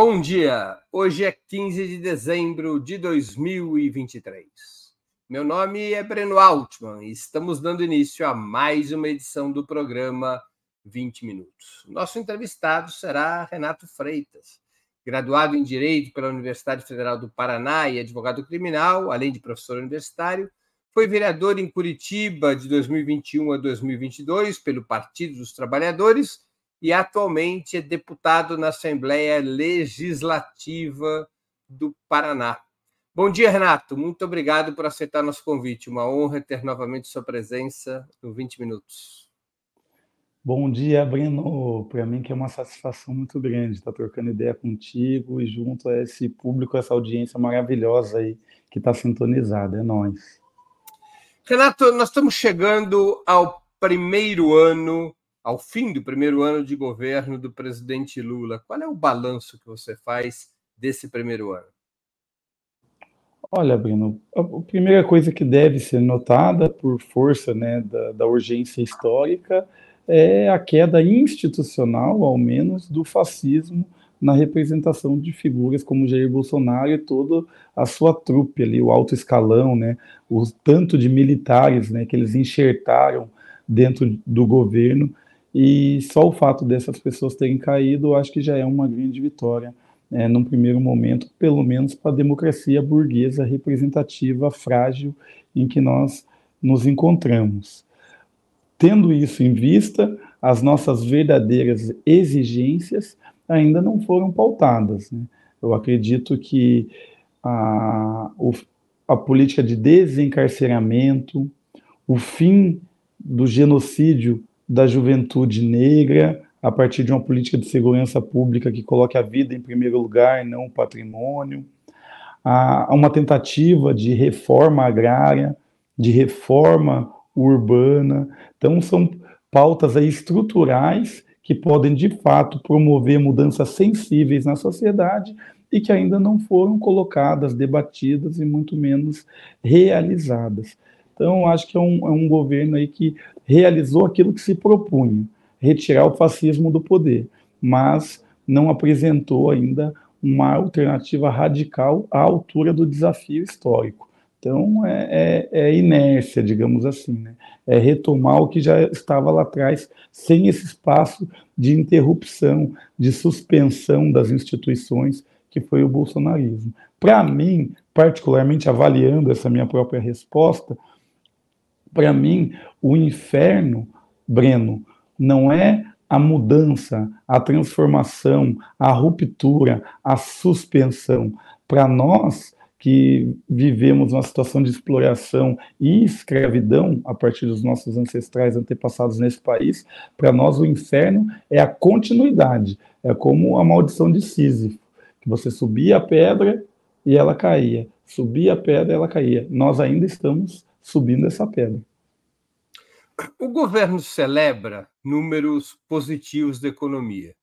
Bom dia! Hoje é 15 de dezembro de 2023. Meu nome é Breno Altman e estamos dando início a mais uma edição do programa 20 Minutos. Nosso entrevistado será Renato Freitas, graduado em Direito pela Universidade Federal do Paraná e advogado criminal, além de professor universitário. Foi vereador em Curitiba de 2021 a 2022 pelo Partido dos Trabalhadores e atualmente é deputado na Assembleia Legislativa do Paraná. Bom dia, Renato. Muito obrigado por aceitar nosso convite. Uma honra ter novamente sua presença no 20 Minutos. Bom dia, Breno. Para mim que é uma satisfação muito grande estar trocando ideia contigo e junto a esse público, essa audiência maravilhosa aí que está sintonizada. É nós. Renato, nós estamos chegando ao primeiro ano ao fim do primeiro ano de governo do presidente Lula. Qual é o balanço que você faz desse primeiro ano? Olha, Bruno, a primeira coisa que deve ser notada por força né, da, da urgência histórica é a queda institucional, ao menos, do fascismo na representação de figuras como Jair Bolsonaro e toda a sua trupe ali, o alto escalão, né, o tanto de militares né, que eles enxertaram dentro do governo e só o fato dessas pessoas terem caído, eu acho que já é uma grande vitória, é, num primeiro momento, pelo menos para a democracia burguesa representativa frágil em que nós nos encontramos. Tendo isso em vista, as nossas verdadeiras exigências ainda não foram pautadas. Né? Eu acredito que a, o, a política de desencarceramento, o fim do genocídio da juventude negra, a partir de uma política de segurança pública que coloque a vida em primeiro lugar e não o patrimônio, a uma tentativa de reforma agrária, de reforma urbana. Então, são pautas aí estruturais que podem, de fato, promover mudanças sensíveis na sociedade e que ainda não foram colocadas, debatidas e muito menos realizadas. Então, acho que é um, é um governo aí que realizou aquilo que se propunha, retirar o fascismo do poder, mas não apresentou ainda uma alternativa radical à altura do desafio histórico. Então, é, é, é inércia, digamos assim, né? é retomar o que já estava lá atrás, sem esse espaço de interrupção, de suspensão das instituições, que foi o bolsonarismo. Para mim, particularmente avaliando essa minha própria resposta, para mim, o inferno, Breno, não é a mudança, a transformação, a ruptura, a suspensão. Para nós que vivemos uma situação de exploração e escravidão a partir dos nossos ancestrais antepassados nesse país, para nós o inferno é a continuidade, é como a maldição de Sísifo, que você subia a pedra e ela caía, subia a pedra e ela caía. Nós ainda estamos subindo essa pedra. O governo celebra números positivos da economia,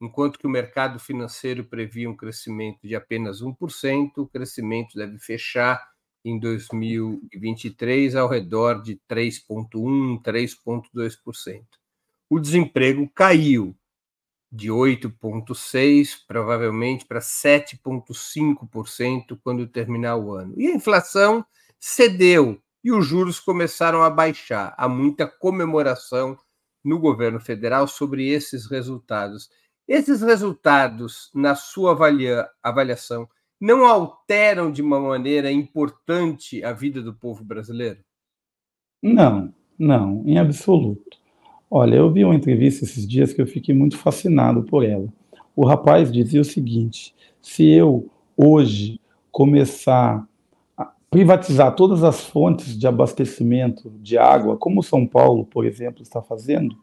enquanto que o mercado financeiro previa um crescimento de apenas 1%, o crescimento deve fechar em 2023 ao redor de 3,1%, 3,2%. O desemprego caiu de 8,6% provavelmente para 7,5% quando terminar o ano. E a inflação cedeu e os juros começaram a baixar. Há muita comemoração no governo federal sobre esses resultados. Esses resultados, na sua avalia, avaliação, não alteram de uma maneira importante a vida do povo brasileiro? Não, não, em absoluto. Olha, eu vi uma entrevista esses dias que eu fiquei muito fascinado por ela. O rapaz dizia o seguinte: se eu hoje começar privatizar todas as fontes de abastecimento de água, como São Paulo, por exemplo, está fazendo,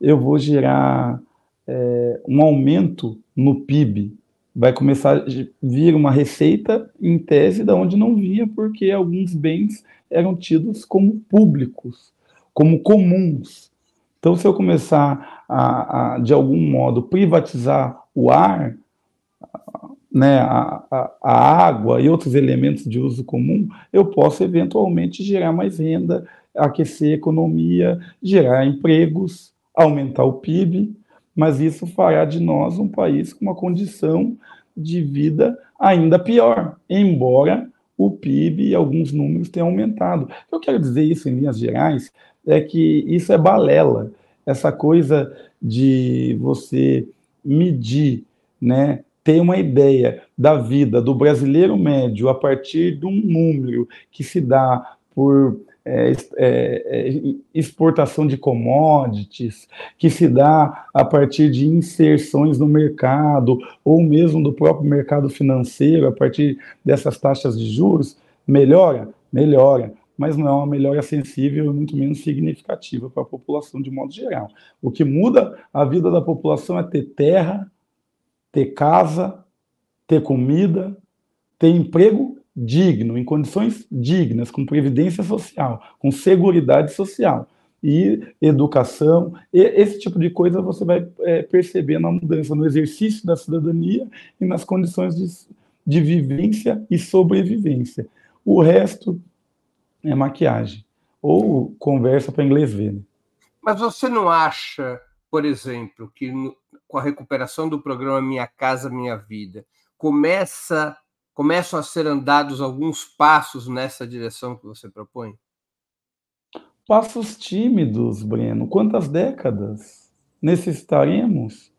eu vou gerar é, um aumento no PIB. Vai começar a vir uma receita em tese da onde não vinha, porque alguns bens eram tidos como públicos, como comuns. Então, se eu começar a, a de algum modo, privatizar o ar, né, a, a, a, água e outros elementos de uso comum, eu posso eventualmente gerar mais renda, aquecer a economia, gerar empregos, aumentar o PIB. mas isso fará de nós um país com uma condição de vida ainda pior, embora o PIB e alguns números tenham aumentado. Eu quero dizer isso em linhas gerais é que isso é balela, essa coisa de você medir, né, ter uma ideia da vida do brasileiro médio a partir de um número que se dá por é, é, é, exportação de commodities, que se dá a partir de inserções no mercado, ou mesmo do próprio mercado financeiro, a partir dessas taxas de juros, melhora? Melhora, mas não é uma melhora sensível, muito menos significativa para a população de modo geral. O que muda a vida da população é ter terra, ter casa, ter comida, ter emprego digno, em condições dignas, com previdência social, com segurança social e educação, e esse tipo de coisa você vai é, perceber na mudança, no exercício da cidadania e nas condições de, de vivência e sobrevivência. O resto é maquiagem ou conversa para inglês ver. Né? Mas você não acha, por exemplo, que com a recuperação do programa Minha Casa Minha Vida começa começam a ser andados alguns passos nessa direção que você propõe? Passos tímidos, Breno. Quantas décadas necessitaremos?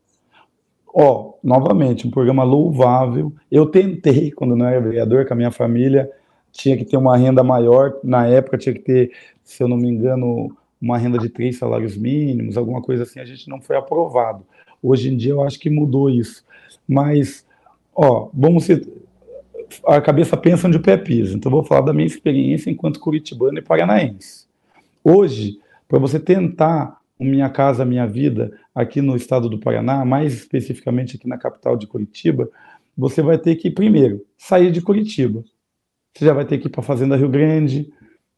Ó, oh, novamente, um programa louvável. Eu tentei, quando não era vereador, com a minha família, tinha que ter uma renda maior. Na época, tinha que ter, se eu não me engano, uma renda de três salários mínimos, alguma coisa assim. A gente não foi aprovado. Hoje em dia, eu acho que mudou isso. Mas, ó, vamos ser a cabeça pensa onde o pé pisa. Então, vou falar da minha experiência enquanto curitibano e paranaense. Hoje, para você tentar Minha Casa Minha Vida aqui no estado do Paraná, mais especificamente aqui na capital de Curitiba, você vai ter que, primeiro, sair de Curitiba. Você já vai ter que ir para Fazenda Rio Grande,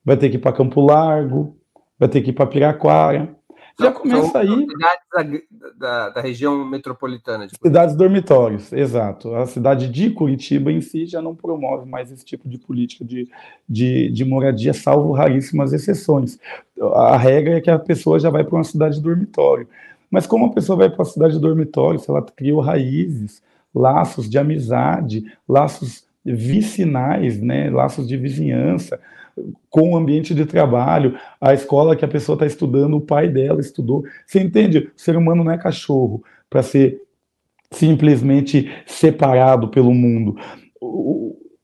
vai ter que ir para Campo Largo, vai ter que ir para Piraquara, já começa aí. Cidades da, da, da, região metropolitana. De cidades dormitórios, exato. A cidade de Curitiba em si já não promove mais esse tipo de política de, de, de moradia, salvo raríssimas exceções. A regra é que a pessoa já vai para uma cidade de dormitório. Mas como a pessoa vai para a cidade de dormitório, se ela criou raízes, laços de amizade, laços vicinais, né, laços de vizinhança, com o ambiente de trabalho, a escola que a pessoa está estudando, o pai dela estudou. Você entende? O ser humano não é cachorro para ser simplesmente separado pelo mundo.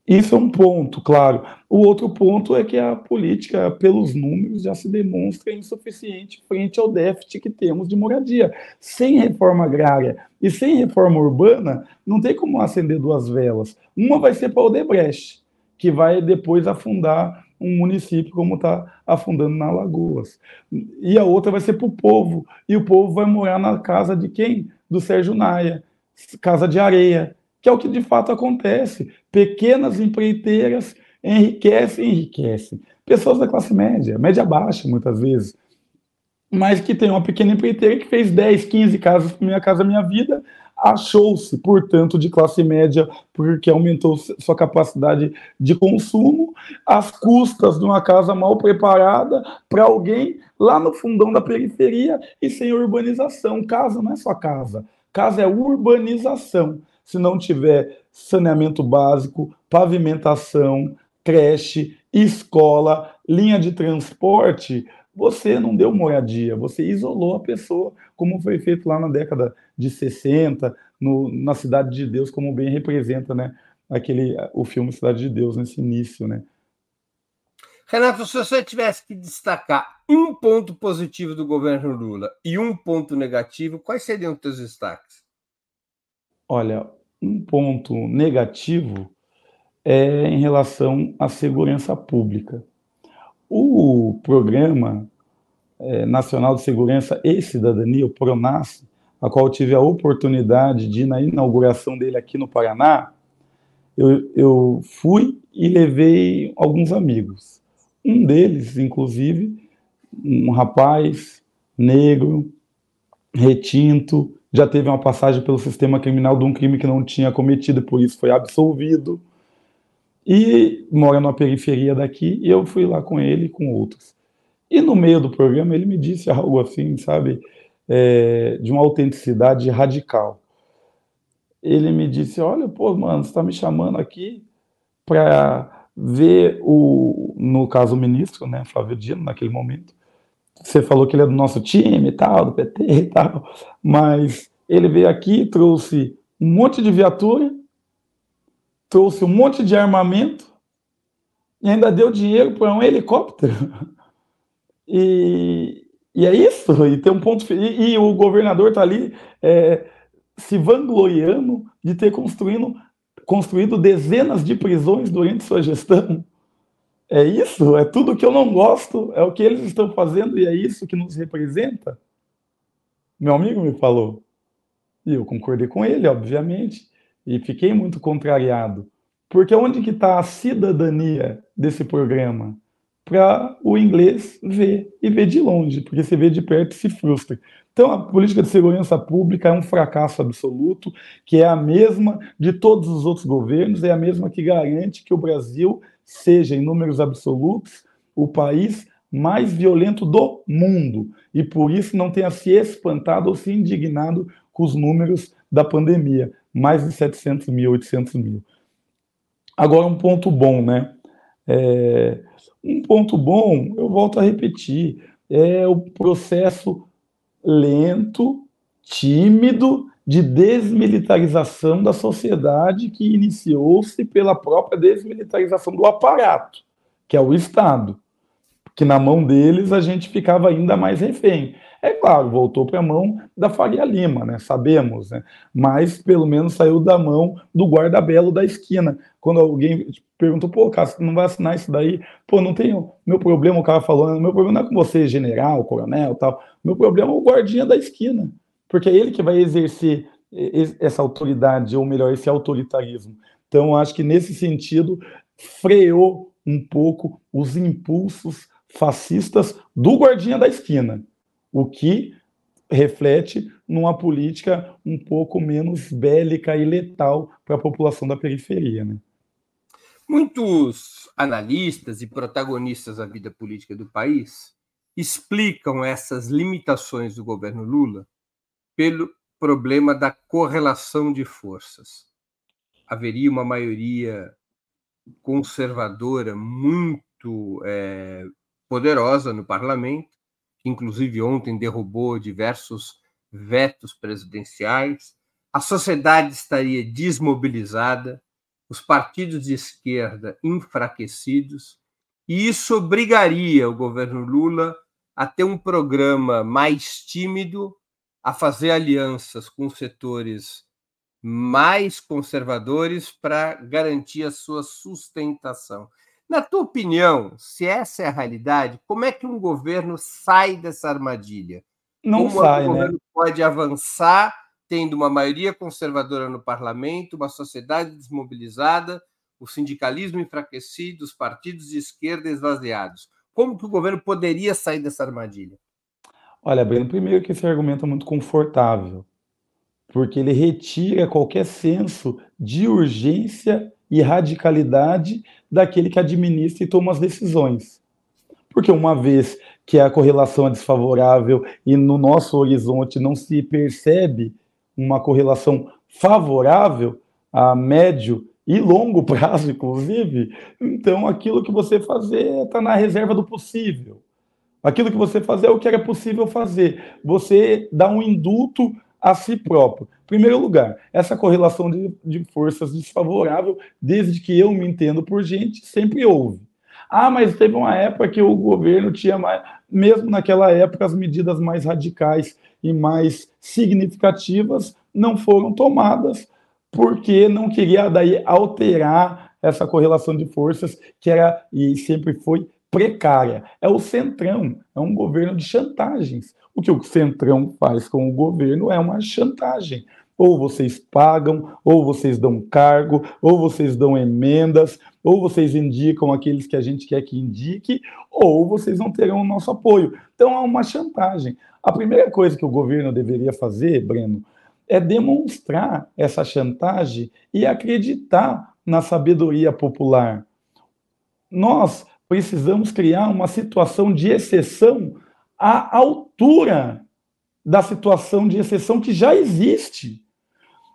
Isso é um ponto, claro. O outro ponto é que a política, pelos números, já se demonstra insuficiente frente ao déficit que temos de moradia. Sem reforma agrária e sem reforma urbana, não tem como acender duas velas. Uma vai ser para o Odebrecht, que vai depois afundar um município como está afundando na Lagoas. E a outra vai ser para o povo. E o povo vai morar na casa de quem? Do Sérgio Naia, casa de areia, que é o que de fato acontece. Pequenas empreiteiras enriquecem, enriquecem. Pessoas da classe média, média baixa, muitas vezes, mas que tem uma pequena empreiteira que fez 10, 15 casas Minha Casa Minha Vida, achou-se, portanto, de classe média, porque aumentou sua capacidade de consumo, às custas de uma casa mal preparada para alguém lá no fundão da periferia e sem urbanização. Casa não é só casa, casa é urbanização. Se não tiver saneamento básico, pavimentação, creche, escola, linha de transporte, você não deu moradia, você isolou a pessoa, como foi feito lá na década de 60, no, na Cidade de Deus, como bem representa né, aquele, o filme Cidade de Deus nesse início. Né? Renato, se você tivesse que destacar um ponto positivo do governo Lula e um ponto negativo, quais seriam os seus destaques? Olha, um ponto negativo é em relação à segurança pública. O Programa Nacional de Segurança e Cidadania, o PRONAS, a qual tive a oportunidade de ir na inauguração dele aqui no Paraná, eu, eu fui e levei alguns amigos. Um deles, inclusive, um rapaz negro, retinto, já teve uma passagem pelo sistema criminal de um crime que não tinha cometido, por isso foi absolvido e mora na periferia daqui, e eu fui lá com ele e com outros. E no meio do programa ele me disse algo assim, sabe? é, de uma autenticidade radical. Ele me disse: Olha, pô, mano, você está me chamando aqui para ver o, no caso, o ministro, né, Flávio Dino, naquele momento. Você falou que ele é do nosso time e tal, do PT e tal, mas ele veio aqui, trouxe um monte de viatura, trouxe um monte de armamento e ainda deu dinheiro para um helicóptero. E, e é isso, e tem um ponto. E, e o governador está ali é, se vangloriando de ter construído, construído dezenas de prisões durante sua gestão. É isso, é tudo que eu não gosto, é o que eles estão fazendo e é isso que nos representa. Meu amigo me falou. E eu concordei com ele, obviamente, e fiquei muito contrariado. Porque onde que está a cidadania desse programa? Para o inglês ver e ver de longe, porque você vê de perto se frustra. Então, a política de segurança pública é um fracasso absoluto, que é a mesma de todos os outros governos, é a mesma que garante que o Brasil seja, em números absolutos, o país mais violento do mundo. E por isso não tenha se espantado ou se indignado com os números da pandemia mais de 700 mil, 800 mil. Agora, um ponto bom, né? É, um ponto bom, eu volto a repetir, é o processo lento, tímido de desmilitarização da sociedade que iniciou-se pela própria desmilitarização do aparato, que é o Estado. Que na mão deles a gente ficava ainda mais refém. É claro, voltou para a mão da Faria Lima, né? Sabemos, né? Mas pelo menos saiu da mão do guarda-belo da esquina. Quando alguém perguntou, pô, você não vai assinar isso daí? Pô, não tenho. Meu problema, o cara falou, meu problema não é com você, general, coronel tal. Meu problema é o guardinha da esquina. Porque é ele que vai exercer essa autoridade, ou melhor, esse autoritarismo. Então, acho que nesse sentido, freou um pouco os impulsos fascistas do guardinha da esquina o que reflete numa política um pouco menos bélica e letal para a população da periferia. Né? Muitos analistas e protagonistas da vida política do país explicam essas limitações do governo Lula pelo problema da correlação de forças. Haveria uma maioria conservadora muito é, poderosa no parlamento, inclusive ontem derrubou diversos vetos presidenciais, a sociedade estaria desmobilizada, os partidos de esquerda enfraquecidos, e isso obrigaria o governo Lula a ter um programa mais tímido, a fazer alianças com setores mais conservadores para garantir a sua sustentação. Na tua opinião, se essa é a realidade, como é que um governo sai dessa armadilha? Não como sai, um governo né? pode avançar tendo uma maioria conservadora no parlamento, uma sociedade desmobilizada, o sindicalismo enfraquecido, os partidos de esquerda esvaziados. Como que o governo poderia sair dessa armadilha? Olha, Breno, primeiro que esse argumento é muito confortável, porque ele retira qualquer senso de urgência e radicalidade daquele que administra e toma as decisões. Porque uma vez que a correlação é desfavorável e no nosso horizonte não se percebe uma correlação favorável a médio e longo prazo, inclusive, então aquilo que você fazer está na reserva do possível. Aquilo que você fazer é o que era possível fazer. Você dá um induto a si próprio. Primeiro lugar, essa correlação de, de forças desfavorável, desde que eu me entendo por gente, sempre houve. Ah, mas teve uma época que o governo tinha mais, mesmo naquela época, as medidas mais radicais e mais significativas não foram tomadas, porque não queria daí alterar essa correlação de forças que era e sempre foi precária. É o centrão, é um governo de chantagens. O que o Centrão faz com o governo é uma chantagem. Ou vocês pagam, ou vocês dão cargo, ou vocês dão emendas, ou vocês indicam aqueles que a gente quer que indique, ou vocês não terão o nosso apoio. Então é uma chantagem. A primeira coisa que o governo deveria fazer, Breno, é demonstrar essa chantagem e acreditar na sabedoria popular. Nós precisamos criar uma situação de exceção à altura da situação de exceção que já existe.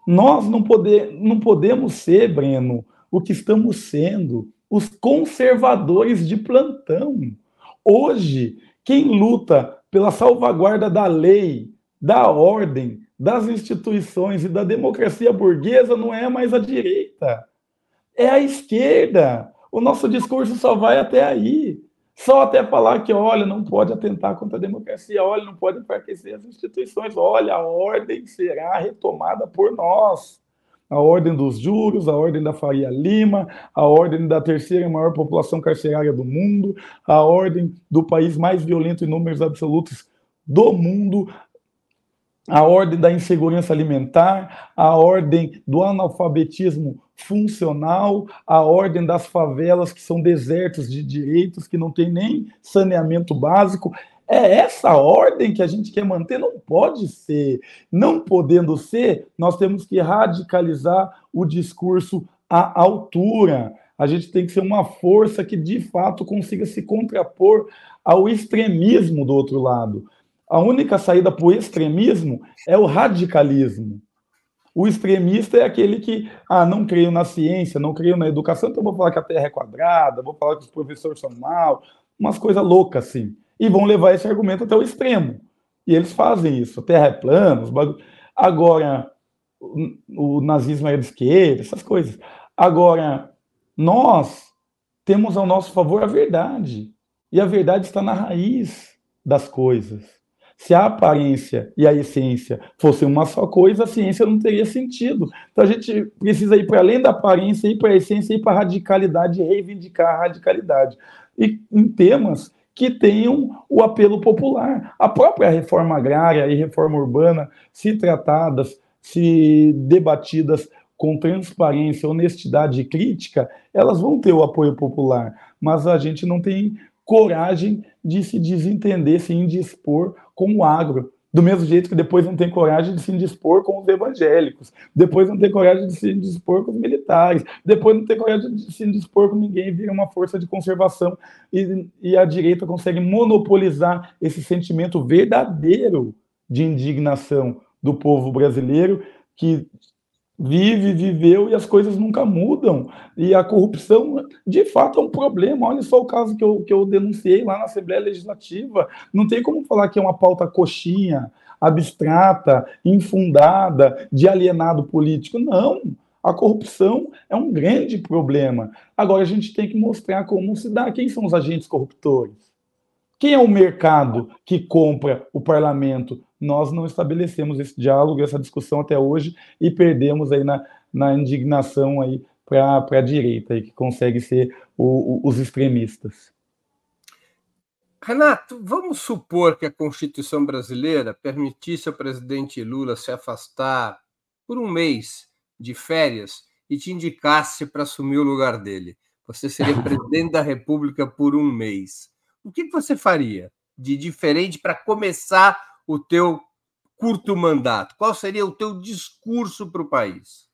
Nós não, poder, não podemos ser, Breno, o que estamos sendo, os conservadores de plantão. Hoje, quem luta pela salvaguarda da lei, da ordem, das instituições e da democracia burguesa não é mais a direita, é a esquerda. O nosso discurso só vai até aí. Só até falar que, olha, não pode atentar contra a democracia, olha, não pode enfraquecer as instituições, olha, a ordem será retomada por nós. A ordem dos juros, a ordem da Faria Lima, a ordem da terceira maior população carcerária do mundo, a ordem do país mais violento em números absolutos do mundo, a ordem da insegurança alimentar, a ordem do analfabetismo funcional, a ordem das favelas que são desertos de direitos, que não tem nem saneamento básico. É essa ordem que a gente quer manter? Não pode ser. Não podendo ser, nós temos que radicalizar o discurso à altura. A gente tem que ser uma força que de fato consiga se contrapor ao extremismo do outro lado. A única saída para o extremismo é o radicalismo. O extremista é aquele que, ah, não creio na ciência, não creio na educação, então vou falar que a Terra é quadrada, vou falar que os professores são mal, umas coisas loucas assim. E vão levar esse argumento até o extremo. E eles fazem isso. A Terra é plana, os bagulho. Agora, o, o nazismo é de esquerda, essas coisas. Agora, nós temos ao nosso favor a verdade. E a verdade está na raiz das coisas. Se a aparência e a essência fossem uma só coisa, a ciência não teria sentido. Então a gente precisa ir para além da aparência, ir para a essência, ir para a radicalidade reivindicar a radicalidade. E em temas que tenham o apelo popular. A própria reforma agrária e reforma urbana, se tratadas, se debatidas com transparência, honestidade e crítica, elas vão ter o apoio popular, mas a gente não tem coragem de se desentender, se indispor com o agro. Do mesmo jeito que depois não tem coragem de se indispor com os evangélicos, depois não tem coragem de se indispor com os militares, depois não tem coragem de se indispor com ninguém. Vira uma força de conservação. E, e a direita consegue monopolizar esse sentimento verdadeiro de indignação do povo brasileiro que vive, viveu e as coisas nunca mudam. E a corrupção, de fato, é um problema. Olha só o caso que eu, que eu denunciei lá na Assembleia Legislativa. Não tem como falar que é uma pauta coxinha, abstrata, infundada, de alienado político. Não. A corrupção é um grande problema. Agora a gente tem que mostrar como se dá. Quem são os agentes corruptores? Quem é o mercado que compra o parlamento? Nós não estabelecemos esse diálogo, essa discussão até hoje e perdemos aí na, na indignação aí para a direita, aí, que consegue ser o, o, os extremistas. Renato, vamos supor que a Constituição brasileira permitisse ao presidente Lula se afastar por um mês de férias e te indicasse para assumir o lugar dele. Você seria presidente da República por um mês o que você faria de diferente para começar o teu curto mandato? Qual seria o teu discurso para o país?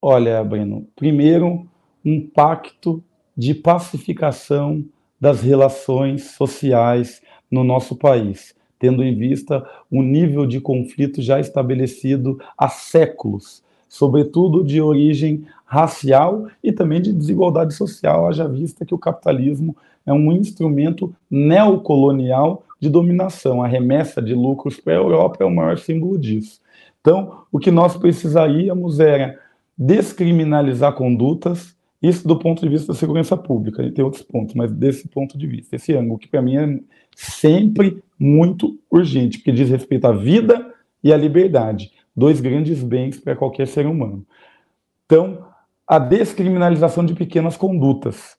Olha, Breno, primeiro, um pacto de pacificação das relações sociais no nosso país, tendo em vista o nível de conflito já estabelecido há séculos, sobretudo de origem racial e também de desigualdade social, haja vista que o capitalismo é um instrumento neocolonial de dominação. A remessa de lucros para a Europa é o maior símbolo disso. Então, o que nós precisaríamos era descriminalizar condutas, isso do ponto de vista da segurança pública, gente tem outros pontos, mas desse ponto de vista, esse ângulo, que para mim é sempre muito urgente, porque diz respeito à vida e à liberdade, dois grandes bens para qualquer ser humano. Então, a descriminalização de pequenas condutas,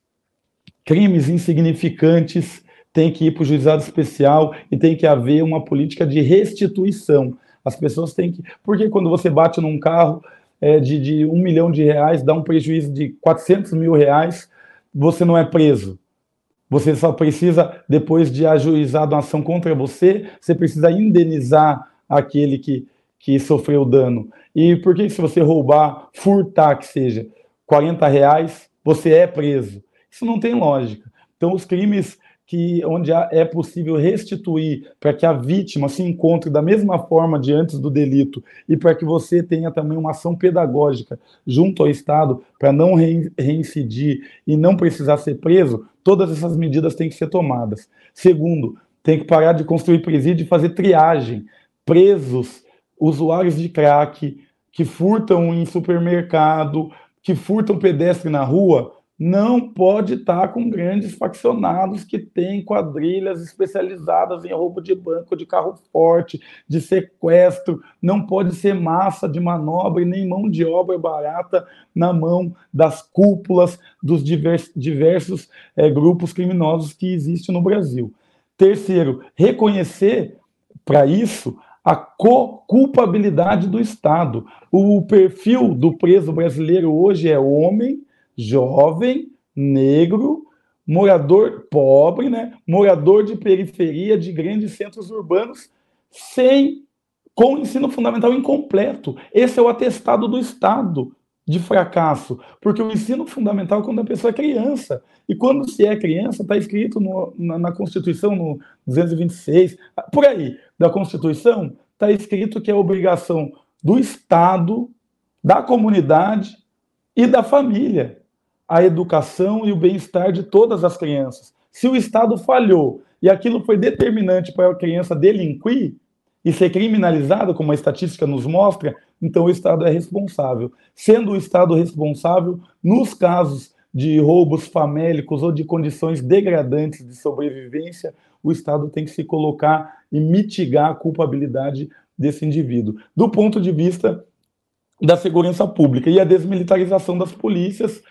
crimes insignificantes têm que ir para o juizado especial e tem que haver uma política de restituição. As pessoas têm que. Porque quando você bate num carro é, de, de um milhão de reais, dá um prejuízo de 400 mil reais, você não é preso. Você só precisa, depois de ajuizado uma ação contra você, você precisa indenizar aquele que, que sofreu dano. E por que se você roubar, furtar que seja, 40 reais, você é preso? Isso não tem lógica. Então, os crimes que onde é possível restituir para que a vítima se encontre da mesma forma de antes do delito e para que você tenha também uma ação pedagógica junto ao Estado para não reincidir e não precisar ser preso, todas essas medidas têm que ser tomadas. Segundo, tem que parar de construir presídio e fazer triagem. Presos, usuários de crack, que furtam em supermercado, que furtam pedestre na rua, não pode estar com grandes faccionados que têm quadrilhas especializadas em roubo de banco, de carro forte, de sequestro. Não pode ser massa de manobra e nem mão de obra barata na mão das cúpulas dos diversos, diversos é, grupos criminosos que existem no Brasil. Terceiro, reconhecer para isso a culpabilidade do Estado. O perfil do preso brasileiro hoje é homem jovem, negro, morador pobre, né? morador de periferia de grandes centros urbanos, sem com ensino fundamental incompleto. Esse é o atestado do Estado de fracasso, porque o ensino fundamental é quando a pessoa é criança. E quando se é criança, está escrito no, na, na, Constituição, no 226, por aí, da Constituição, está escrito que é obrigação do Estado, da comunidade e da família a educação e o bem-estar de todas as crianças. Se o Estado falhou e aquilo foi determinante para a criança delinquir e ser criminalizada, como a estatística nos mostra, então o Estado é responsável. Sendo o Estado responsável, nos casos de roubos famélicos ou de condições degradantes de sobrevivência, o Estado tem que se colocar e mitigar a culpabilidade desse indivíduo. Do ponto de vista da segurança pública e a desmilitarização das polícias,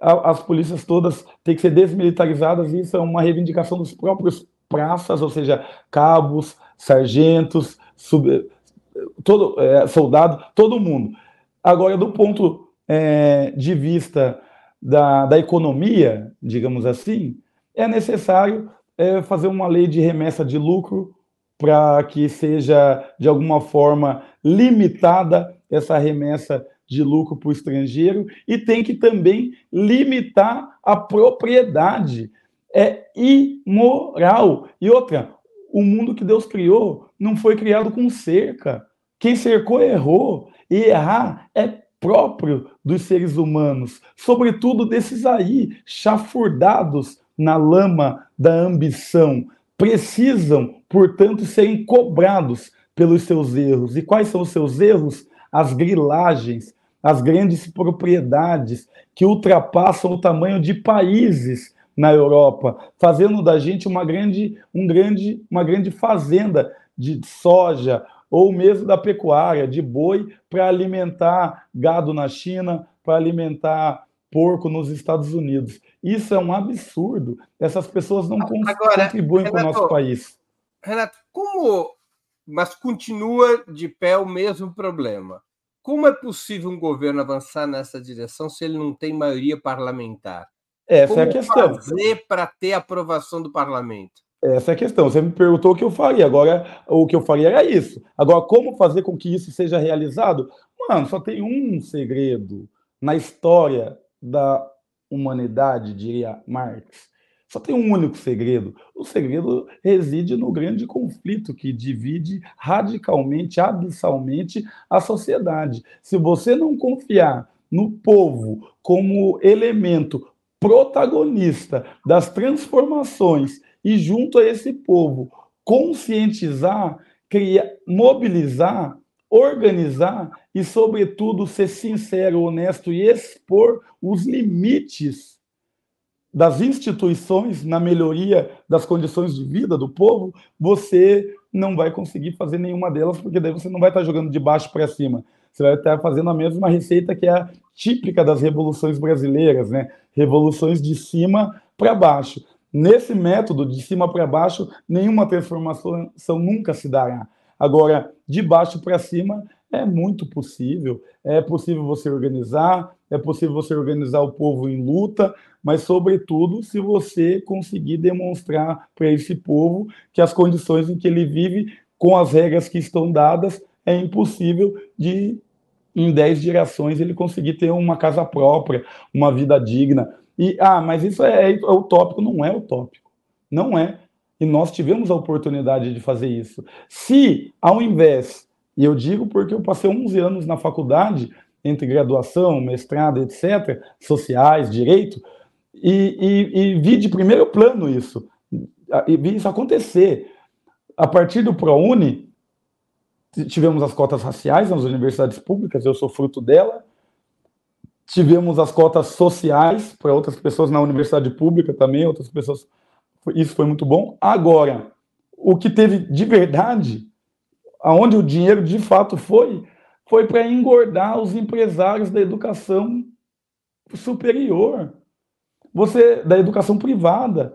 as polícias todas têm que ser desmilitarizadas, e isso é uma reivindicação dos próprios praças, ou seja, cabos, sargentos, sub, todo, é, soldado, todo mundo. Agora, do ponto é, de vista da, da economia, digamos assim, é necessário é, fazer uma lei de remessa de lucro para que seja, de alguma forma, limitada essa remessa de lucro para o estrangeiro e tem que também limitar a propriedade. É imoral. E outra, o mundo que Deus criou não foi criado com cerca. Quem cercou errou. E errar é próprio dos seres humanos, sobretudo desses aí, chafurdados na lama da ambição. Precisam, portanto, serem cobrados pelos seus erros. E quais são os seus erros? As grilagens, as grandes propriedades que ultrapassam o tamanho de países na Europa, fazendo da gente uma grande, um grande, uma grande fazenda de soja ou mesmo da pecuária, de boi, para alimentar gado na China, para alimentar porco nos Estados Unidos. Isso é um absurdo. Essas pessoas não Agora, contribuem para o nosso país. Renato, como. Mas continua de pé o mesmo problema. Como é possível um governo avançar nessa direção se ele não tem maioria parlamentar? Essa Como é a questão. fazer para ter aprovação do parlamento? Essa é a questão. Você me perguntou o que eu faria. Agora, o que eu faria era isso. Agora, como fazer com que isso seja realizado? Mano, só tem um segredo na história da humanidade, diria Marx. Só tem um único segredo. O segredo reside no grande conflito que divide radicalmente, abissalmente a sociedade. Se você não confiar no povo como elemento protagonista das transformações e junto a esse povo conscientizar, criar, mobilizar, organizar e sobretudo ser sincero, honesto e expor os limites das instituições na melhoria das condições de vida do povo, você não vai conseguir fazer nenhuma delas, porque daí você não vai estar jogando de baixo para cima. Você vai estar fazendo a mesma receita que é típica das revoluções brasileiras, né? Revoluções de cima para baixo. Nesse método, de cima para baixo, nenhuma transformação nunca se dará. Agora, de baixo para cima, é muito possível. É possível você organizar, é possível você organizar o povo em luta, mas, sobretudo, se você conseguir demonstrar para esse povo que as condições em que ele vive, com as regras que estão dadas, é impossível de, em 10 gerações, ele conseguir ter uma casa própria, uma vida digna. E, ah, mas isso é, é utópico, não é utópico. Não é. E nós tivemos a oportunidade de fazer isso. Se, ao invés, e eu digo porque eu passei 11 anos na faculdade, entre graduação, mestrado, etc., sociais, direito, e, e, e vi de primeiro plano isso, e vi isso acontecer. A partir do ProUni, tivemos as cotas raciais nas universidades públicas, eu sou fruto dela, tivemos as cotas sociais para outras pessoas na universidade pública também, outras pessoas. Isso foi muito bom. Agora, o que teve de verdade, aonde o dinheiro de fato foi, foi para engordar os empresários da educação superior, você da educação privada,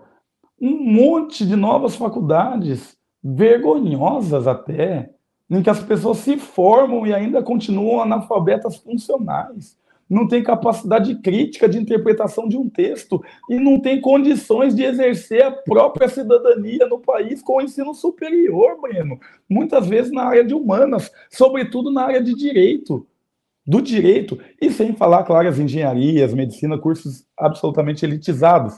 um monte de novas faculdades vergonhosas até, em que as pessoas se formam e ainda continuam analfabetas funcionais não tem capacidade crítica de interpretação de um texto e não tem condições de exercer a própria cidadania no país com o ensino superior, Breno. Muitas vezes na área de humanas, sobretudo na área de direito. Do direito, e sem falar, claro, as engenharias, medicina, cursos absolutamente elitizados.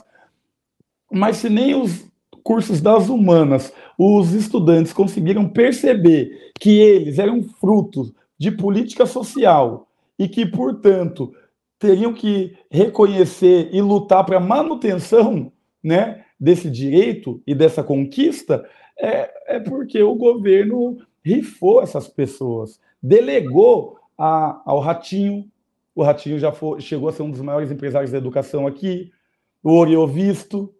Mas se nem os cursos das humanas, os estudantes conseguiram perceber que eles eram frutos de política social e que, portanto, teriam que reconhecer e lutar para a manutenção né, desse direito e dessa conquista, é, é porque o governo rifou essas pessoas, delegou a, ao Ratinho, o Ratinho já foi, chegou a ser um dos maiores empresários da educação aqui, o Oriovisto,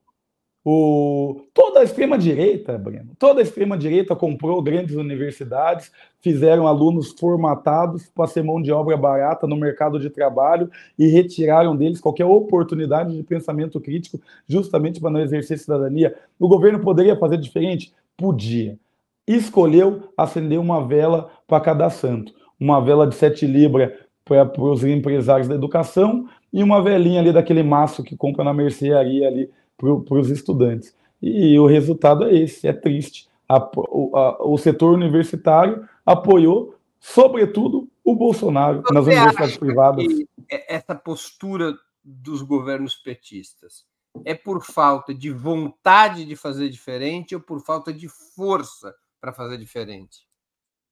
o, toda a extrema-direita, Breno, toda a extrema-direita comprou grandes universidades, fizeram alunos formatados para ser mão de obra barata no mercado de trabalho e retiraram deles qualquer oportunidade de pensamento crítico, justamente para não exercer cidadania. O governo poderia fazer diferente? Podia. Escolheu acender uma vela para cada santo. Uma vela de sete libras para os empresários da educação e uma velinha ali daquele maço que compra na mercearia ali para os estudantes. E o resultado é esse, é triste. A, o, a, o setor universitário apoiou, sobretudo, o Bolsonaro Você nas universidades privadas. essa postura dos governos petistas é por falta de vontade de fazer diferente ou por falta de força para fazer diferente?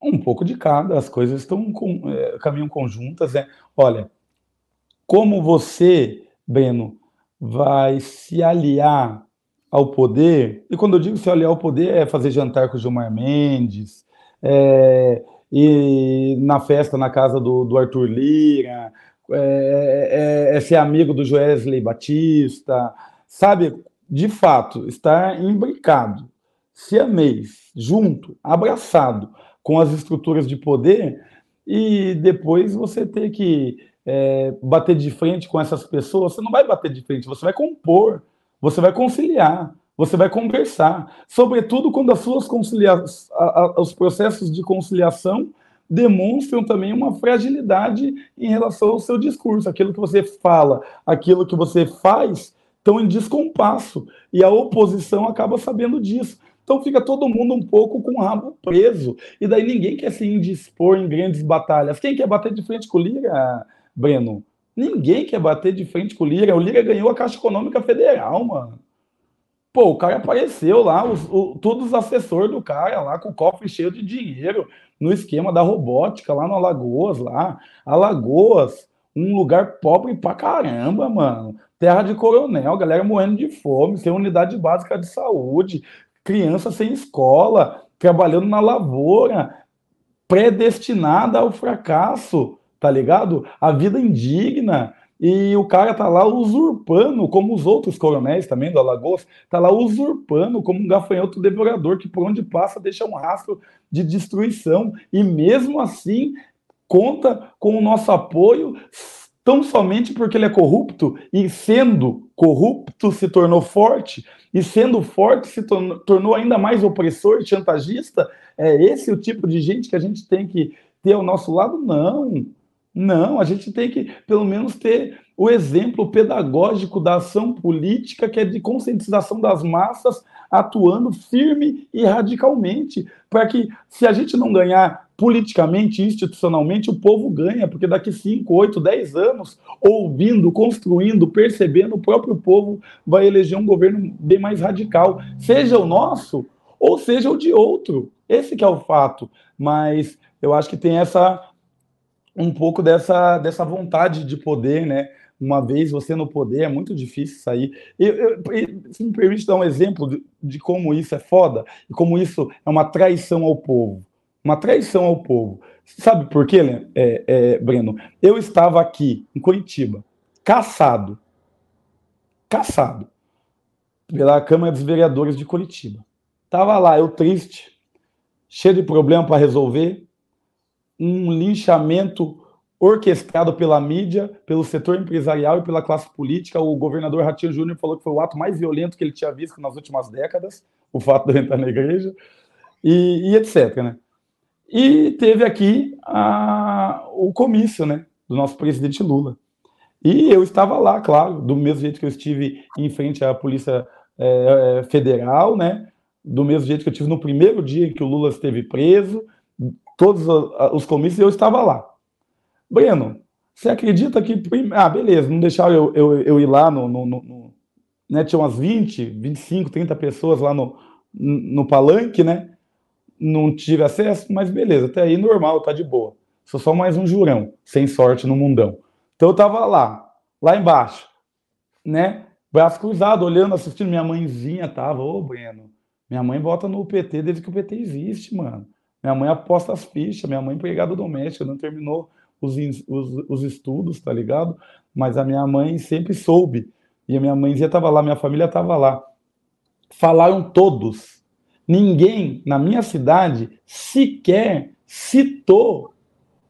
Um pouco de cada, as coisas estão com, é, caminham conjuntas. Né? Olha, como você, Breno, vai se aliar ao poder, e quando eu digo se aliar ao poder, é fazer jantar com o Gilmar Mendes, é, e na festa na casa do, do Arthur Lira, é, é, é ser amigo do Joesley Batista, sabe? De fato, estar imbricado, siamês, junto, abraçado com as estruturas de poder, e depois você ter que é, bater de frente com essas pessoas, você não vai bater de frente, você vai compor, você vai conciliar, você vai conversar, sobretudo quando as suas concilia os processos de conciliação demonstram também uma fragilidade em relação ao seu discurso, aquilo que você fala, aquilo que você faz, estão em descompasso, e a oposição acaba sabendo disso. Então fica todo mundo um pouco com o rabo preso, e daí ninguém quer se indispor em grandes batalhas. Quem quer bater de frente com o Lira, Breno. Ninguém quer bater de frente com o Lira. O Lira ganhou a Caixa Econômica Federal, mano. Pô, o cara apareceu lá, os, o, todos os assessores do cara lá com o cofre cheio de dinheiro no esquema da robótica lá no Alagoas, lá. Alagoas, um lugar pobre pra caramba, mano. Terra de coronel, galera morrendo de fome, sem unidade básica de saúde, criança sem escola, trabalhando na lavoura, predestinada ao fracasso tá ligado? A vida indigna. E o cara tá lá usurpando, como os outros coronéis também do Alagoas, tá lá usurpando como um gafanhoto devorador que por onde passa deixa um rastro de destruição. E mesmo assim conta com o nosso apoio tão somente porque ele é corrupto e sendo corrupto se tornou forte e sendo forte se tornou, tornou ainda mais opressor e chantagista. É esse o tipo de gente que a gente tem que ter ao nosso lado? Não. Não, a gente tem que, pelo menos, ter o exemplo pedagógico da ação política, que é de conscientização das massas, atuando firme e radicalmente, para que, se a gente não ganhar politicamente, institucionalmente, o povo ganha, porque daqui 5, 8, 10 anos, ouvindo, construindo, percebendo, o próprio povo vai eleger um governo bem mais radical, seja o nosso ou seja o de outro. Esse é o fato. Mas eu acho que tem essa um pouco dessa, dessa vontade de poder, né? Uma vez você no poder, é muito difícil sair. Eu, eu, se me permite dar um exemplo de, de como isso é foda e como isso é uma traição ao povo uma traição ao povo. Sabe por quê, é, é, Breno? Eu estava aqui, em Curitiba, caçado. Caçado. Pela Câmara dos Vereadores de Curitiba. Estava lá, eu triste, cheio de problema para resolver, um linchamento orquestrado pela mídia, pelo setor empresarial e pela classe política. O governador Ratinho Júnior falou que foi o ato mais violento que ele tinha visto nas últimas décadas, o fato de eu entrar na igreja, e, e etc. Né? E teve aqui a, o comício né, do nosso presidente Lula. E eu estava lá, claro, do mesmo jeito que eu estive em frente à Polícia é, Federal, né? Do mesmo jeito que eu estive no primeiro dia que o Lula esteve preso, todos os comícios, eu estava lá. Breno, você acredita que. Ah, beleza, não deixaram eu, eu, eu ir lá no. no, no né, tinha umas 20, 25, 30 pessoas lá no, no palanque, né? não tive acesso, mas beleza, até aí normal, tá de boa. Sou só mais um jurão, sem sorte no mundão. Então eu tava lá, lá embaixo, né? Braço cruzado, olhando, assistindo. Minha mãezinha tava, ô Breno, minha mãe vota no PT desde que o PT existe, mano. Minha mãe aposta as fichas, minha mãe empregada doméstica, não terminou os, os, os estudos, tá ligado? Mas a minha mãe sempre soube. E a minha mãezinha tava lá, minha família tava lá. Falaram todos Ninguém na minha cidade sequer citou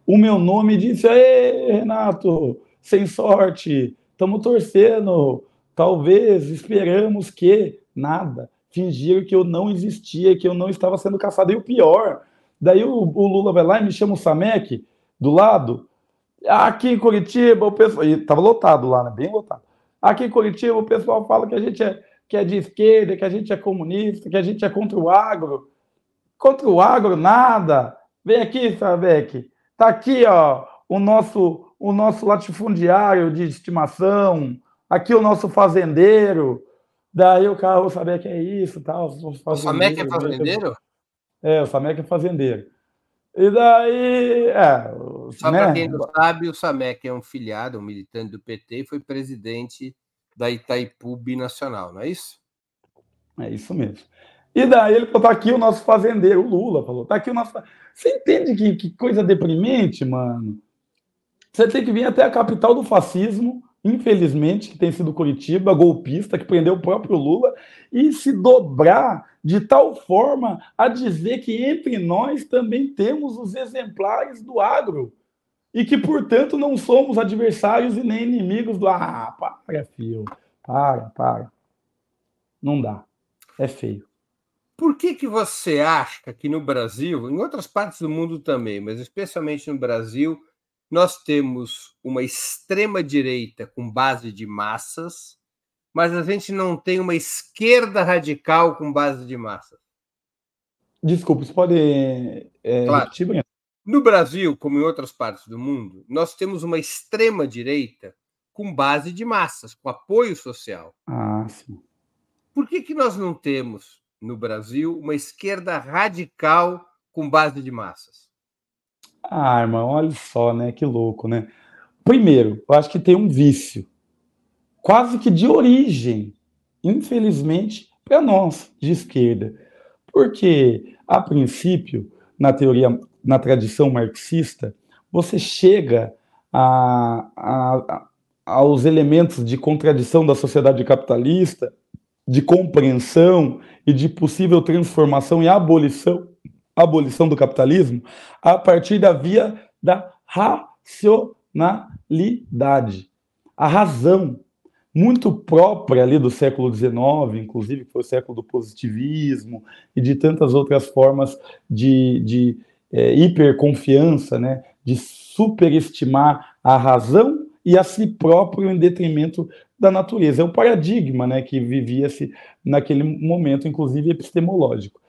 o meu nome e disse: Ei, Renato, sem sorte, estamos torcendo, talvez, esperamos que. Nada. Fingiram que eu não existia, que eu não estava sendo caçado. E o pior, daí o, o Lula vai lá e me chama o Samek do lado. Aqui em Curitiba, o pessoal. E estava lotado lá, né? Bem lotado. Aqui em Curitiba, o pessoal fala que a gente é que é de esquerda, que a gente é comunista, que a gente é contra o agro. Contra o agro, nada. Vem aqui, Sabec. Está aqui ó, o, nosso, o nosso latifundiário de estimação, aqui o nosso fazendeiro. Daí o cara, o Sabec é isso, tal. O Sabec é fazendeiro? É, o Samek é fazendeiro. E daí, é. Só né? para quem não sabe, o Samek é um filiado, um militante do PT e foi presidente da Itaipu Binacional, não é isso? É isso mesmo. E daí ele falou: tá aqui o nosso fazendeiro, o Lula falou: tá aqui o nosso. Você entende que, que coisa deprimente, mano? Você tem que vir até a capital do fascismo, infelizmente, que tem sido Curitiba, golpista, que prendeu o próprio Lula, e se dobrar de tal forma a dizer que entre nós também temos os exemplares do agro e que, portanto, não somos adversários e nem inimigos do. Ah, para, filho. Para, para. Não dá. É feio. Por que, que você acha que no Brasil, em outras partes do mundo também, mas especialmente no Brasil, nós temos uma extrema-direita com base de massas, mas a gente não tem uma esquerda radical com base de massas? Desculpa, você pode é, claro. repetir, no Brasil, como em outras partes do mundo, nós temos uma extrema-direita com base de massas, com apoio social. Ah, sim. Por que, que nós não temos, no Brasil, uma esquerda radical com base de massas? Ah, irmão, olha só, né? Que louco, né? Primeiro, eu acho que tem um vício, quase que de origem, infelizmente, para nós, de esquerda. Porque, a princípio, na teoria na tradição marxista, você chega a, a, aos elementos de contradição da sociedade capitalista, de compreensão e de possível transformação e abolição, abolição do capitalismo, a partir da via da racionalidade. A razão, muito própria ali do século XIX, inclusive, que foi o século do positivismo e de tantas outras formas de, de é, hiperconfiança, né, de superestimar a razão e a si próprio em detrimento da natureza. É o paradigma né, que vivia-se naquele momento, inclusive epistemológico.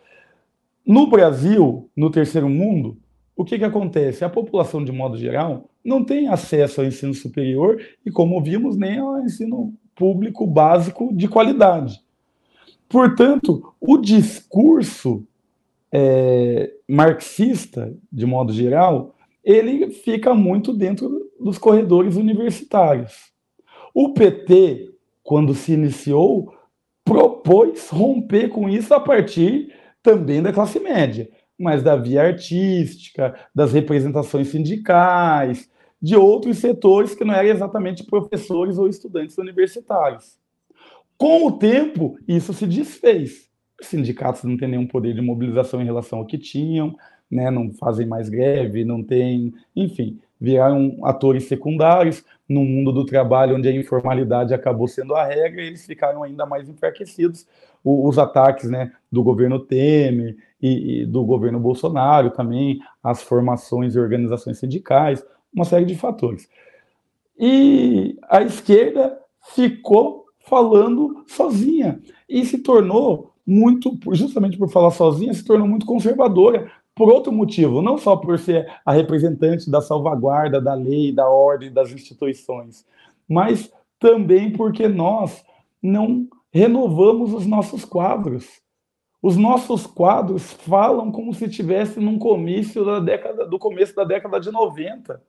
No Brasil, no terceiro mundo, o que, que acontece? A população, de modo geral, não tem acesso ao ensino superior e, como vimos, nem ao ensino público básico de qualidade. Portanto, o discurso é, marxista, de modo geral, ele fica muito dentro dos corredores universitários. O PT, quando se iniciou, propôs romper com isso a partir também da classe média, mas da via artística, das representações sindicais, de outros setores que não eram exatamente professores ou estudantes universitários. Com o tempo, isso se desfez. Os sindicatos não têm nenhum poder de mobilização em relação ao que tinham, né, não fazem mais greve, não tem, enfim, viraram atores secundários no mundo do trabalho onde a informalidade acabou sendo a regra, eles ficaram ainda mais enfraquecidos. Os ataques, né, do governo Temer e, e, do governo Bolsonaro também, as formações e organizações sindicais, uma série de fatores. E a esquerda ficou falando sozinha e se tornou muito, justamente por falar sozinha, se tornou muito conservadora, por outro motivo, não só por ser a representante da salvaguarda da lei, da ordem, das instituições, mas também porque nós não renovamos os nossos quadros. Os nossos quadros falam como se estivesse num comício da década, do começo da década de 90.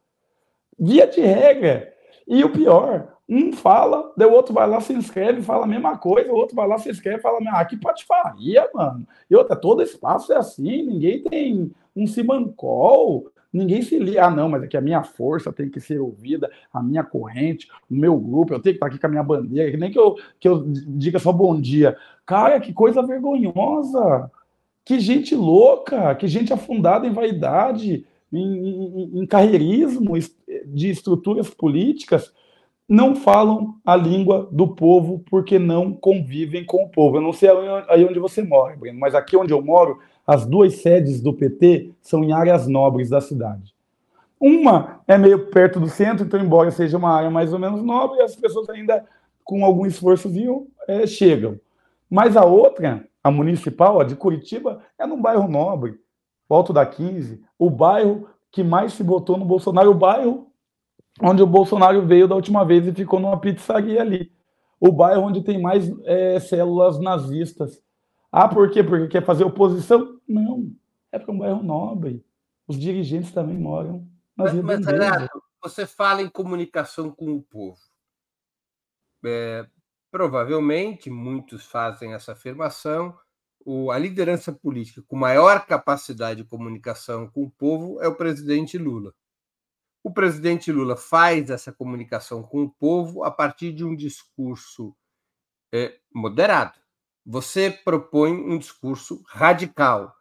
Via de regra. E o pior, um fala, daí o outro vai lá, se inscreve, fala a mesma coisa, o outro vai lá, se inscreve, fala, ah, que patifaria, mano. E outra, todo espaço é assim, ninguém tem um simancol, ninguém se liga. Ah, não, mas é que a minha força tem que ser ouvida, a minha corrente, o meu grupo, eu tenho que estar aqui com a minha bandeira, que nem que eu, que eu diga só bom dia. Cara, que coisa vergonhosa! Que gente louca, que gente afundada em vaidade, em, em, em carreirismo de estruturas políticas não falam a língua do povo porque não convivem com o povo. Eu não sei aí onde você mora, Breno, mas aqui onde eu moro, as duas sedes do PT são em áreas nobres da cidade. Uma é meio perto do centro, então, embora seja uma área mais ou menos nobre, as pessoas ainda, com algum esforço, viu, é, chegam. Mas a outra, a municipal, a de Curitiba, é num bairro nobre, Alto da 15, o bairro que mais se botou no Bolsonaro, o bairro onde o Bolsonaro veio da última vez e ficou numa pizzaria ali. O bairro onde tem mais é, células nazistas. Ah, por quê? Porque quer fazer oposição? Não. É porque é um bairro nobre. Os dirigentes também moram nas mas, mas Renato, você fala em comunicação com o povo. É, provavelmente, muitos fazem essa afirmação, o, a liderança política com maior capacidade de comunicação com o povo é o presidente Lula. O presidente Lula faz essa comunicação com o povo a partir de um discurso é, moderado. Você propõe um discurso radical.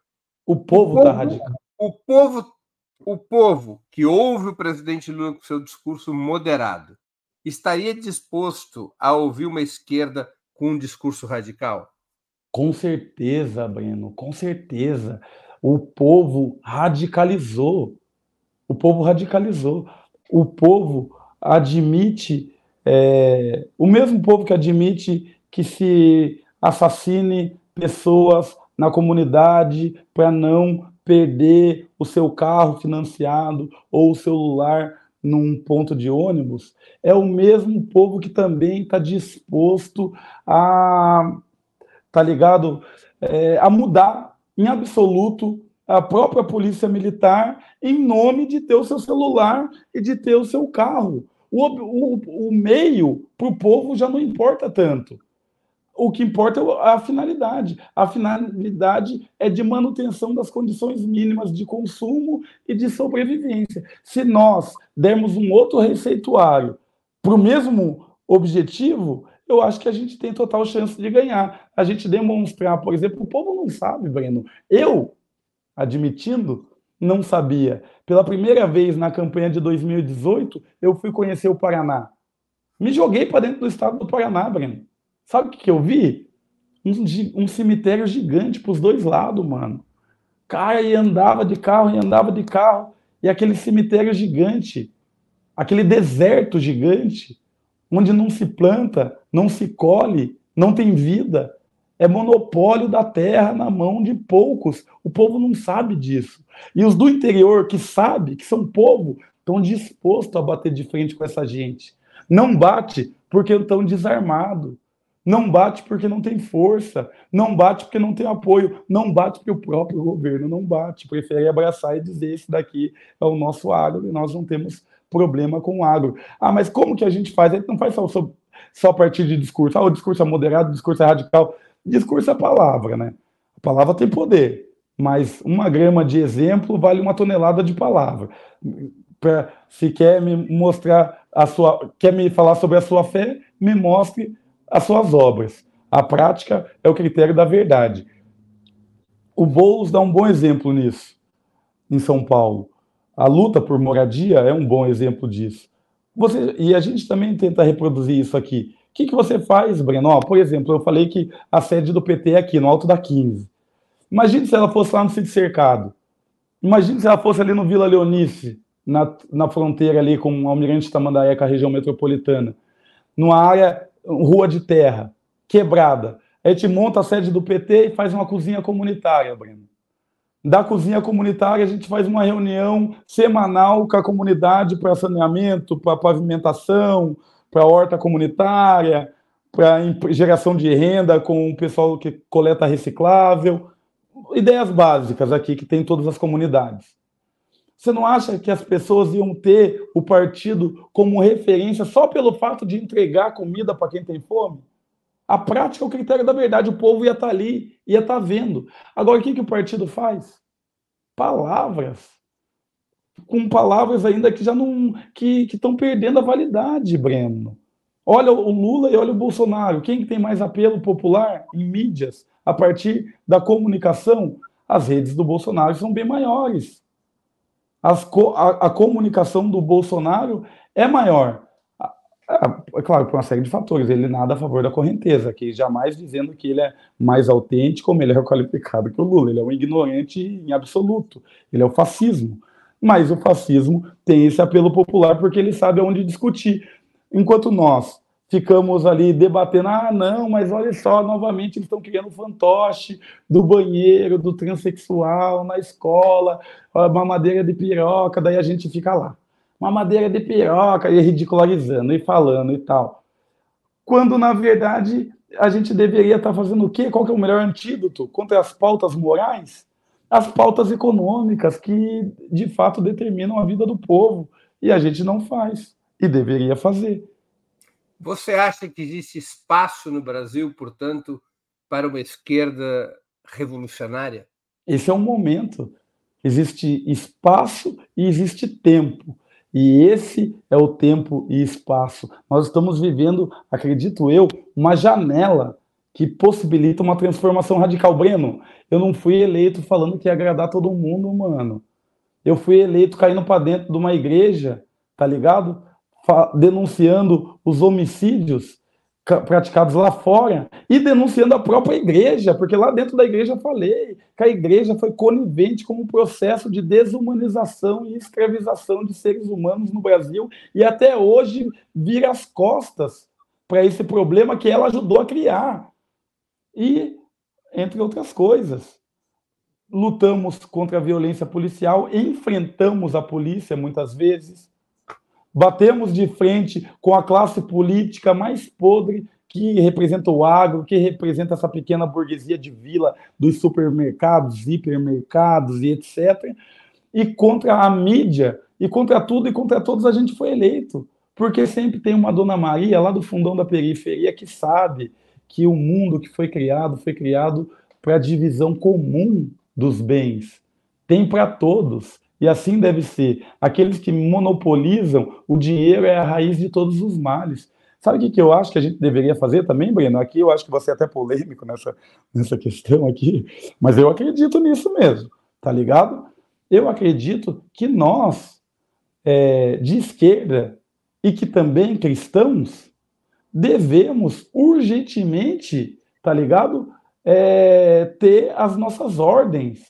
O povo está radical. O povo, o povo que ouve o presidente Lula com seu discurso moderado estaria disposto a ouvir uma esquerda com um discurso radical? Com certeza, Breno, com certeza. O povo radicalizou. O povo radicalizou. O povo admite, é, o mesmo povo que admite que se assassine pessoas na comunidade para não perder o seu carro financiado ou o celular num ponto de ônibus, é o mesmo povo que também está disposto a, tá ligado, é, a mudar em absoluto a própria polícia militar em nome de ter o seu celular e de ter o seu carro. O, o, o meio para o povo já não importa tanto. O que importa é a finalidade. A finalidade é de manutenção das condições mínimas de consumo e de sobrevivência. Se nós dermos um outro receituário para o mesmo objetivo, eu acho que a gente tem total chance de ganhar. A gente demonstrar, por exemplo, o povo não sabe, Breno. Eu, admitindo, não sabia. Pela primeira vez na campanha de 2018, eu fui conhecer o Paraná. Me joguei para dentro do estado do Paraná, Breno. Sabe o que, que eu vi? Um, um cemitério gigante para os dois lados, mano. Cara, e andava de carro, e andava de carro. E aquele cemitério gigante, aquele deserto gigante, onde não se planta, não se colhe, não tem vida. É monopólio da terra na mão de poucos. O povo não sabe disso. E os do interior que sabe, que são povo, estão dispostos a bater de frente com essa gente. Não bate porque estão desarmados. Não bate porque não tem força. Não bate porque não tem apoio. Não bate porque o próprio governo não bate. Prefere abraçar e dizer: esse daqui é o nosso agro e nós não temos problema com o agro. Ah, mas como que a gente faz? A gente não faz só, só, só a partir de discurso. Ah, o discurso é moderado, o discurso é radical. Discurso é palavra, né? A palavra tem poder, mas uma grama de exemplo vale uma tonelada de palavra. Pra, se quer me mostrar a sua, quer me falar sobre a sua fé, me mostre as suas obras. A prática é o critério da verdade. O Boulos dá um bom exemplo nisso, em São Paulo. A luta por moradia é um bom exemplo disso. Você, e a gente também tenta reproduzir isso aqui que, que você faz, Breno? Ó, por exemplo, eu falei que a sede do PT é aqui, no Alto da 15. Imagine se ela fosse lá no sítio cercado. Imagine se ela fosse ali no Vila Leonice, na, na fronteira ali com o Almirante Tamandaré, com a região metropolitana. Numa área, rua de terra, quebrada. A gente monta a sede do PT e faz uma cozinha comunitária, Breno. Da cozinha comunitária, a gente faz uma reunião semanal com a comunidade para saneamento, para pavimentação, para horta comunitária, para geração de renda com o pessoal que coleta reciclável. Ideias básicas aqui que tem em todas as comunidades. Você não acha que as pessoas iam ter o partido como referência só pelo fato de entregar comida para quem tem fome? A prática é o critério da verdade. O povo ia estar tá ali, ia estar tá vendo. Agora, o que, que o partido faz? Palavras com palavras ainda que já não que estão perdendo a validade, Breno. Olha o Lula e olha o Bolsonaro. Quem que tem mais apelo popular em mídias a partir da comunicação? As redes do Bolsonaro são bem maiores. As, a, a comunicação do Bolsonaro é maior. É claro, por uma série de fatores. Ele nada a favor da correnteza, que jamais dizendo que ele é mais autêntico ou melhor qualificado que o Lula. Ele é um ignorante em absoluto. Ele é o fascismo. Mas o fascismo tem esse apelo popular porque ele sabe aonde discutir. Enquanto nós ficamos ali debatendo, ah, não, mas olha só, novamente eles estão criando fantoche do banheiro, do transexual na escola, mamadeira de piroca, daí a gente fica lá. Mamadeira de piroca, e ridicularizando, e falando e tal. Quando, na verdade, a gente deveria estar fazendo o quê? Qual que é o melhor antídoto contra as pautas morais? as pautas econômicas que de fato determinam a vida do povo e a gente não faz e deveria fazer. Você acha que existe espaço no Brasil, portanto, para uma esquerda revolucionária? Esse é um momento. Existe espaço e existe tempo. E esse é o tempo e espaço. Nós estamos vivendo, acredito eu, uma janela que possibilita uma transformação radical. Breno, eu não fui eleito falando que ia agradar todo mundo, mano. Eu fui eleito caindo para dentro de uma igreja, tá ligado? Denunciando os homicídios praticados lá fora e denunciando a própria igreja, porque lá dentro da igreja falei que a igreja foi conivente com um processo de desumanização e escravização de seres humanos no Brasil e até hoje vira as costas para esse problema que ela ajudou a criar. E, entre outras coisas, lutamos contra a violência policial, enfrentamos a polícia muitas vezes, batemos de frente com a classe política mais podre que representa o agro, que representa essa pequena burguesia de vila dos supermercados, hipermercados e etc. E contra a mídia, e contra tudo e contra todos a gente foi eleito. Porque sempre tem uma Dona Maria lá do fundão da periferia que sabe que o mundo que foi criado foi criado para a divisão comum dos bens. Tem para todos. E assim deve ser. Aqueles que monopolizam o dinheiro é a raiz de todos os males. Sabe o que, que eu acho que a gente deveria fazer também, Breno? Aqui eu acho que você é até polêmico nessa, nessa questão aqui, mas eu acredito nisso mesmo, tá ligado? Eu acredito que nós, é, de esquerda, e que também cristãos, devemos urgentemente, tá ligado? É, ter as nossas ordens,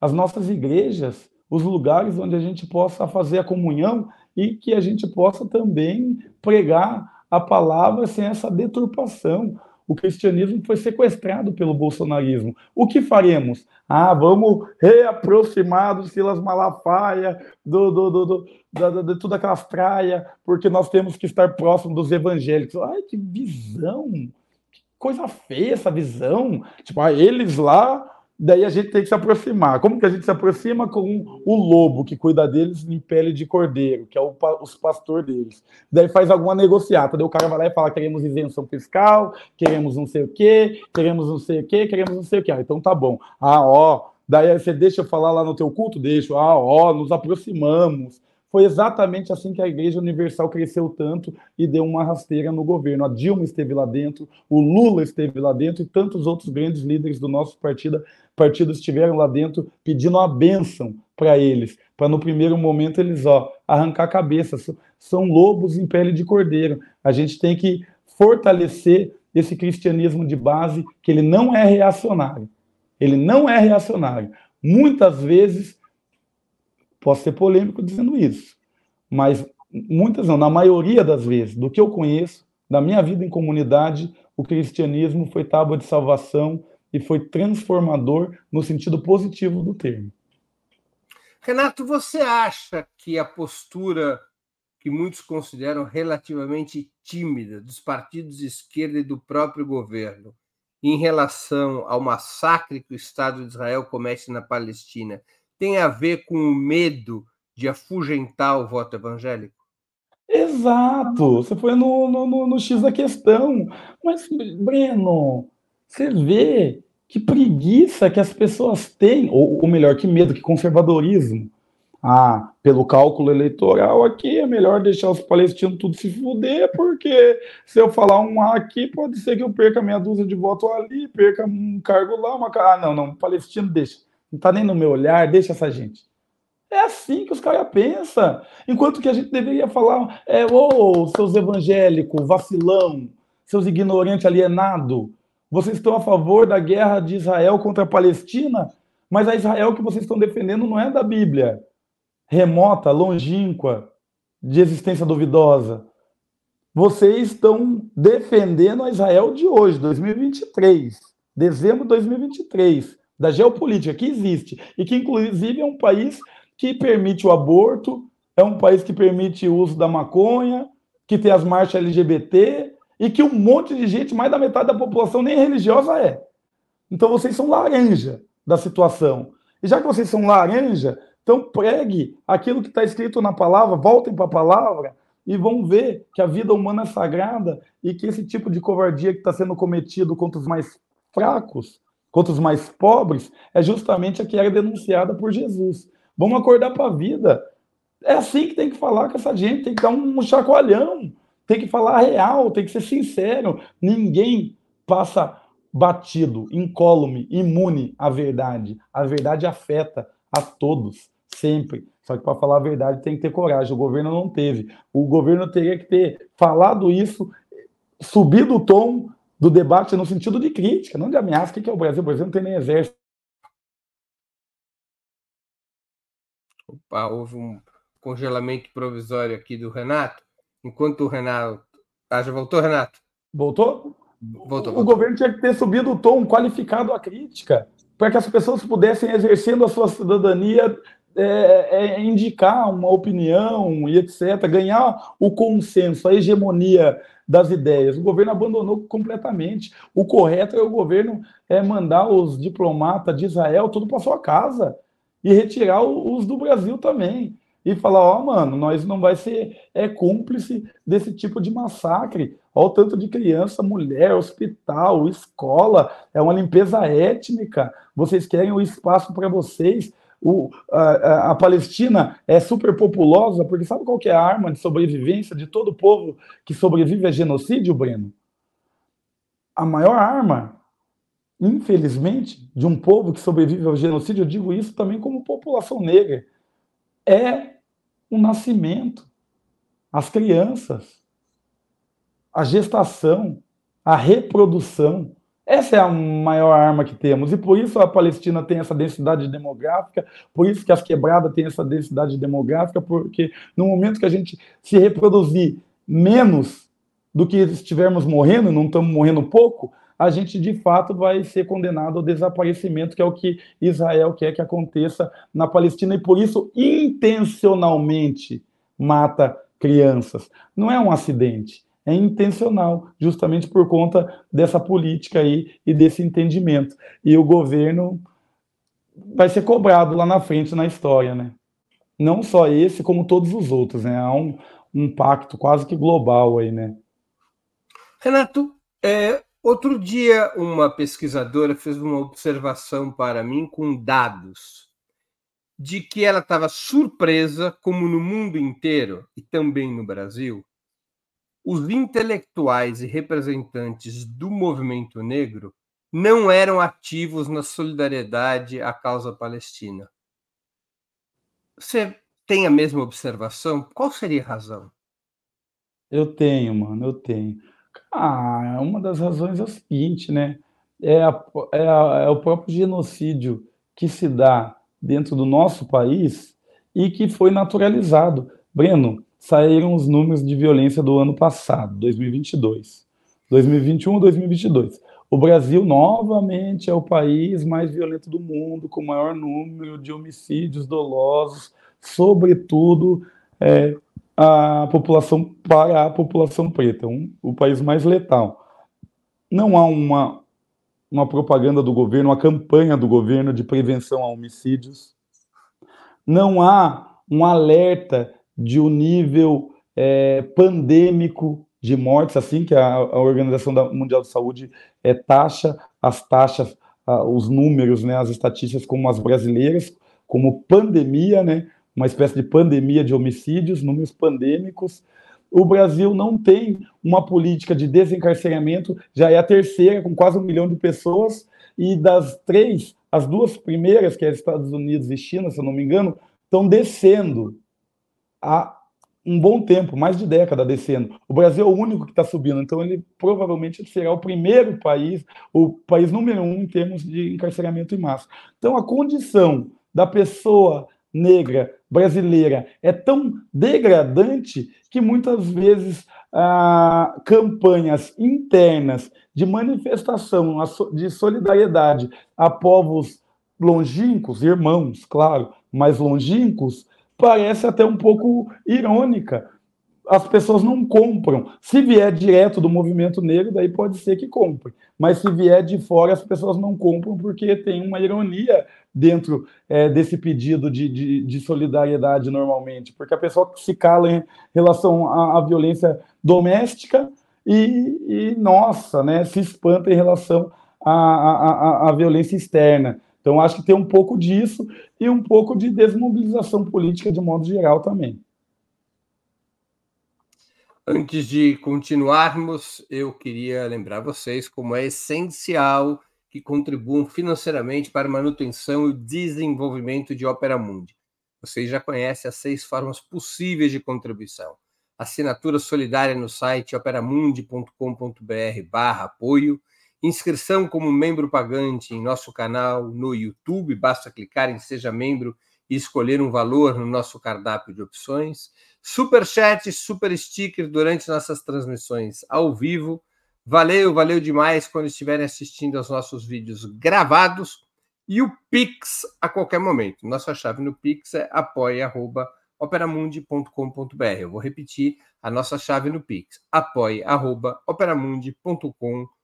as nossas igrejas, os lugares onde a gente possa fazer a comunhão e que a gente possa também pregar a palavra sem essa deturpação. o cristianismo foi sequestrado pelo bolsonarismo. O que faremos? Ah, vamos reaproximar do Silas Malafaia, do, do, do, do da, de todas aquelas praias, porque nós temos que estar próximo dos evangélicos. Ai, que visão! Que coisa feia essa visão. Tipo, ah, eles lá daí a gente tem que se aproximar. Como que a gente se aproxima? Com o lobo que cuida deles em pele de cordeiro, que é o, os pastor deles. Daí faz alguma negociata, daí o cara vai lá e fala: queremos isenção fiscal, queremos não sei o quê, queremos não sei o quê, queremos não sei o quê. Ah, então tá bom. Ah, ó, daí você deixa eu falar lá no teu culto? Deixa. Ah, ó, nos aproximamos. Foi exatamente assim que a Igreja Universal cresceu tanto e deu uma rasteira no governo. A Dilma esteve lá dentro, o Lula esteve lá dentro e tantos outros grandes líderes do nosso partido, partido estiveram lá dentro pedindo a bênção para eles, para no primeiro momento eles ó, arrancar a cabeça. São lobos em pele de cordeiro. A gente tem que fortalecer esse cristianismo de base, que ele não é reacionário. Ele não é reacionário. Muitas vezes Posso ser polêmico dizendo isso, mas muitas não, na maioria das vezes, do que eu conheço, da minha vida em comunidade, o cristianismo foi tábua de salvação e foi transformador no sentido positivo do termo. Renato, você acha que a postura que muitos consideram relativamente tímida dos partidos de esquerda e do próprio governo em relação ao massacre que o Estado de Israel comete na Palestina tem a ver com o medo de afugentar o voto evangélico? Exato, você foi no, no, no, X da questão. Mas, Breno, você vê que preguiça que as pessoas têm, ou, ou melhor, que medo, que conservadorismo. Ah, pelo cálculo eleitoral aqui, é melhor deixar os palestinos tudo se fuder, porque se eu falar um A aqui, pode ser que eu perca meia dúzia de votos ali, perca um cargo lá, uma... Ah, não, não, palestino deixa não está nem no meu olhar, deixa essa gente. É assim que os caras pensam. Enquanto que a gente deveria falar, é, ô, seus evangélicos, vacilão, seus ignorantes alienados, vocês estão a favor da guerra de Israel contra a Palestina, mas a Israel que vocês estão defendendo não é da Bíblia, remota, longínqua, de existência duvidosa. Vocês estão defendendo a Israel de hoje, 2023, dezembro de 2023 da geopolítica que existe e que, inclusive, é um país que permite o aborto, é um país que permite o uso da maconha, que tem as marchas LGBT e que um monte de gente, mais da metade da população, nem religiosa é. Então vocês são laranja da situação. E já que vocês são laranja, então pregue aquilo que está escrito na palavra, voltem para a palavra e vão ver que a vida humana é sagrada e que esse tipo de covardia que está sendo cometido contra os mais fracos contra os mais pobres, é justamente a que era denunciada por Jesus. Vamos acordar para a vida. É assim que tem que falar com essa gente, tem que dar um chacoalhão, tem que falar real, tem que ser sincero. Ninguém passa batido, incólume, imune à verdade. A verdade afeta a todos, sempre. Só que para falar a verdade tem que ter coragem. O governo não teve. O governo teria que ter falado isso, subido o tom, do debate no sentido de crítica, não de ameaça. O que é o Brasil? O Brasil não tem nem exército. Opa, houve um congelamento provisório aqui do Renato. Enquanto o Renato. Ah, já voltou, Renato? Voltou? Voltou. O governo tinha que ter subido o tom qualificado à crítica, para que as pessoas pudessem, exercendo a sua cidadania, é, é, indicar uma opinião e etc., ganhar o consenso, a hegemonia das ideias. O governo abandonou completamente. O correto é o governo é mandar os diplomatas de Israel tudo para sua casa e retirar os do Brasil também. E falar, ó, oh, mano, nós não vai ser é cúmplice desse tipo de massacre. Olha o tanto de criança, mulher, hospital, escola, é uma limpeza étnica. Vocês querem o espaço para vocês o, a, a, Palestina é super populosa, porque sabe qual é a arma de sobrevivência de todo povo que sobrevive a genocídio, Breno? A maior arma, infelizmente, de um povo que sobrevive ao genocídio, eu digo isso também como população negra, é o nascimento, as crianças, a gestação, a reprodução. Essa é a maior arma que temos, e por isso a Palestina tem essa densidade demográfica, por isso que as quebradas têm essa densidade demográfica, porque no momento que a gente se reproduzir menos do que estivermos morrendo, não estamos morrendo pouco, a gente de fato vai ser condenado ao desaparecimento, que é o que Israel quer que aconteça na Palestina, e por isso intencionalmente mata crianças. Não é um acidente, é intencional, justamente por conta dessa política aí e desse entendimento. E o governo vai ser cobrado lá na frente na história, né? Não só esse, como todos os outros, né? Há um, um pacto quase que global aí, né? Renato, é, outro dia uma pesquisadora fez uma observação para mim com dados de que ela estava surpresa como no mundo inteiro e também no Brasil os intelectuais e representantes do movimento negro não eram ativos na solidariedade à causa palestina. Você tem a mesma observação? Qual seria a razão? Eu tenho, mano, eu tenho. Ah, uma das razões é o seguinte, né? É, a, é, a, é o próprio genocídio que se dá dentro do nosso país e que foi naturalizado. Breno, saíram os números de violência do ano passado, 2022. 2021 2022. O Brasil novamente é o país mais violento do mundo, com maior número de homicídios dolosos, sobretudo é, a população para a população preta, um, o país mais letal. Não há uma, uma propaganda do governo, uma campanha do governo de prevenção a homicídios. Não há um alerta de um nível é, pandêmico de mortes, assim que a, a Organização Mundial de Saúde é, taxa as taxas, os números, né, as estatísticas como as brasileiras, como pandemia, né, uma espécie de pandemia de homicídios, números pandêmicos. O Brasil não tem uma política de desencarceramento, já é a terceira, com quase um milhão de pessoas, e das três, as duas primeiras, que é Estados Unidos e China, se eu não me engano, estão descendo há um bom tempo, mais de década descendo. O Brasil é o único que está subindo, então ele provavelmente será o primeiro país, o país número um em termos de encarceramento em massa. Então a condição da pessoa negra brasileira é tão degradante que muitas vezes ah, campanhas internas de manifestação de solidariedade a povos longínquos, irmãos, claro, mas longínquos, parece até um pouco irônica. As pessoas não compram. Se vier direto do movimento negro, daí pode ser que compre. Mas se vier de fora, as pessoas não compram porque tem uma ironia dentro é, desse pedido de, de, de, solidariedade normalmente. Porque a pessoa se cala em relação à, à violência doméstica e, e, nossa, né, se espanta em relação à, à, à violência externa. Então, acho que tem um pouco disso e um pouco de desmobilização política de modo geral também. Antes de continuarmos, eu queria lembrar vocês como é essencial que contribuam financeiramente para a manutenção e desenvolvimento de Opera Mundi. Vocês já conhecem as seis formas possíveis de contribuição. Assinatura solidária no site operamundi.com.br/apoio Inscrição como membro pagante em nosso canal no YouTube, basta clicar em Seja Membro e escolher um valor no nosso cardápio de opções. Super chat, super sticker durante nossas transmissões ao vivo. Valeu, valeu demais quando estiverem assistindo aos nossos vídeos gravados. E o Pix a qualquer momento. Nossa chave no Pix é apoia.operamundi.com.br. Eu vou repetir a nossa chave no Pix: apoia.operamundi.com.br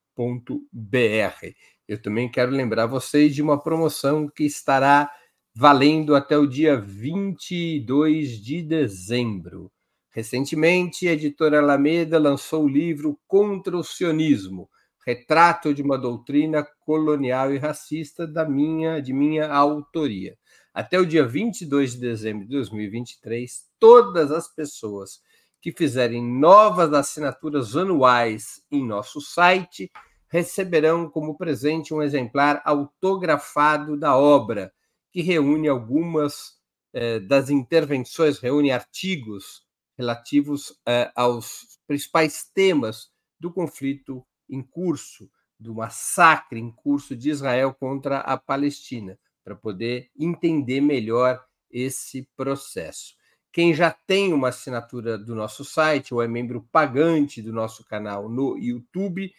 br Eu também quero lembrar vocês de uma promoção que estará valendo até o dia 22 de dezembro. Recentemente, a editora Alameda lançou o livro Contra o Sionismo, retrato de uma doutrina colonial e racista da minha, de minha autoria. Até o dia 22 de dezembro de 2023, todas as pessoas que fizerem novas assinaturas anuais em nosso site receberão como presente um exemplar autografado da obra, que reúne algumas eh, das intervenções, reúne artigos relativos eh, aos principais temas do conflito em curso, do massacre em curso de Israel contra a Palestina, para poder entender melhor esse processo. Quem já tem uma assinatura do nosso site ou é membro pagante do nosso canal no YouTube,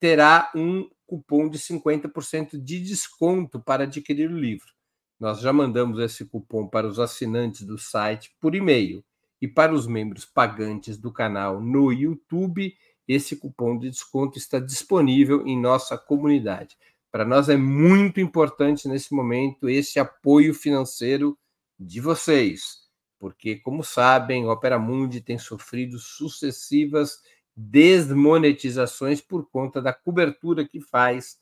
terá um cupom de 50% de desconto para adquirir o livro. Nós já mandamos esse cupom para os assinantes do site por e-mail e para os membros pagantes do canal no YouTube, esse cupom de desconto está disponível em nossa comunidade. Para nós é muito importante nesse momento esse apoio financeiro de vocês, porque, como sabem, Opera Mundi tem sofrido sucessivas desmonetizações por conta da cobertura que faz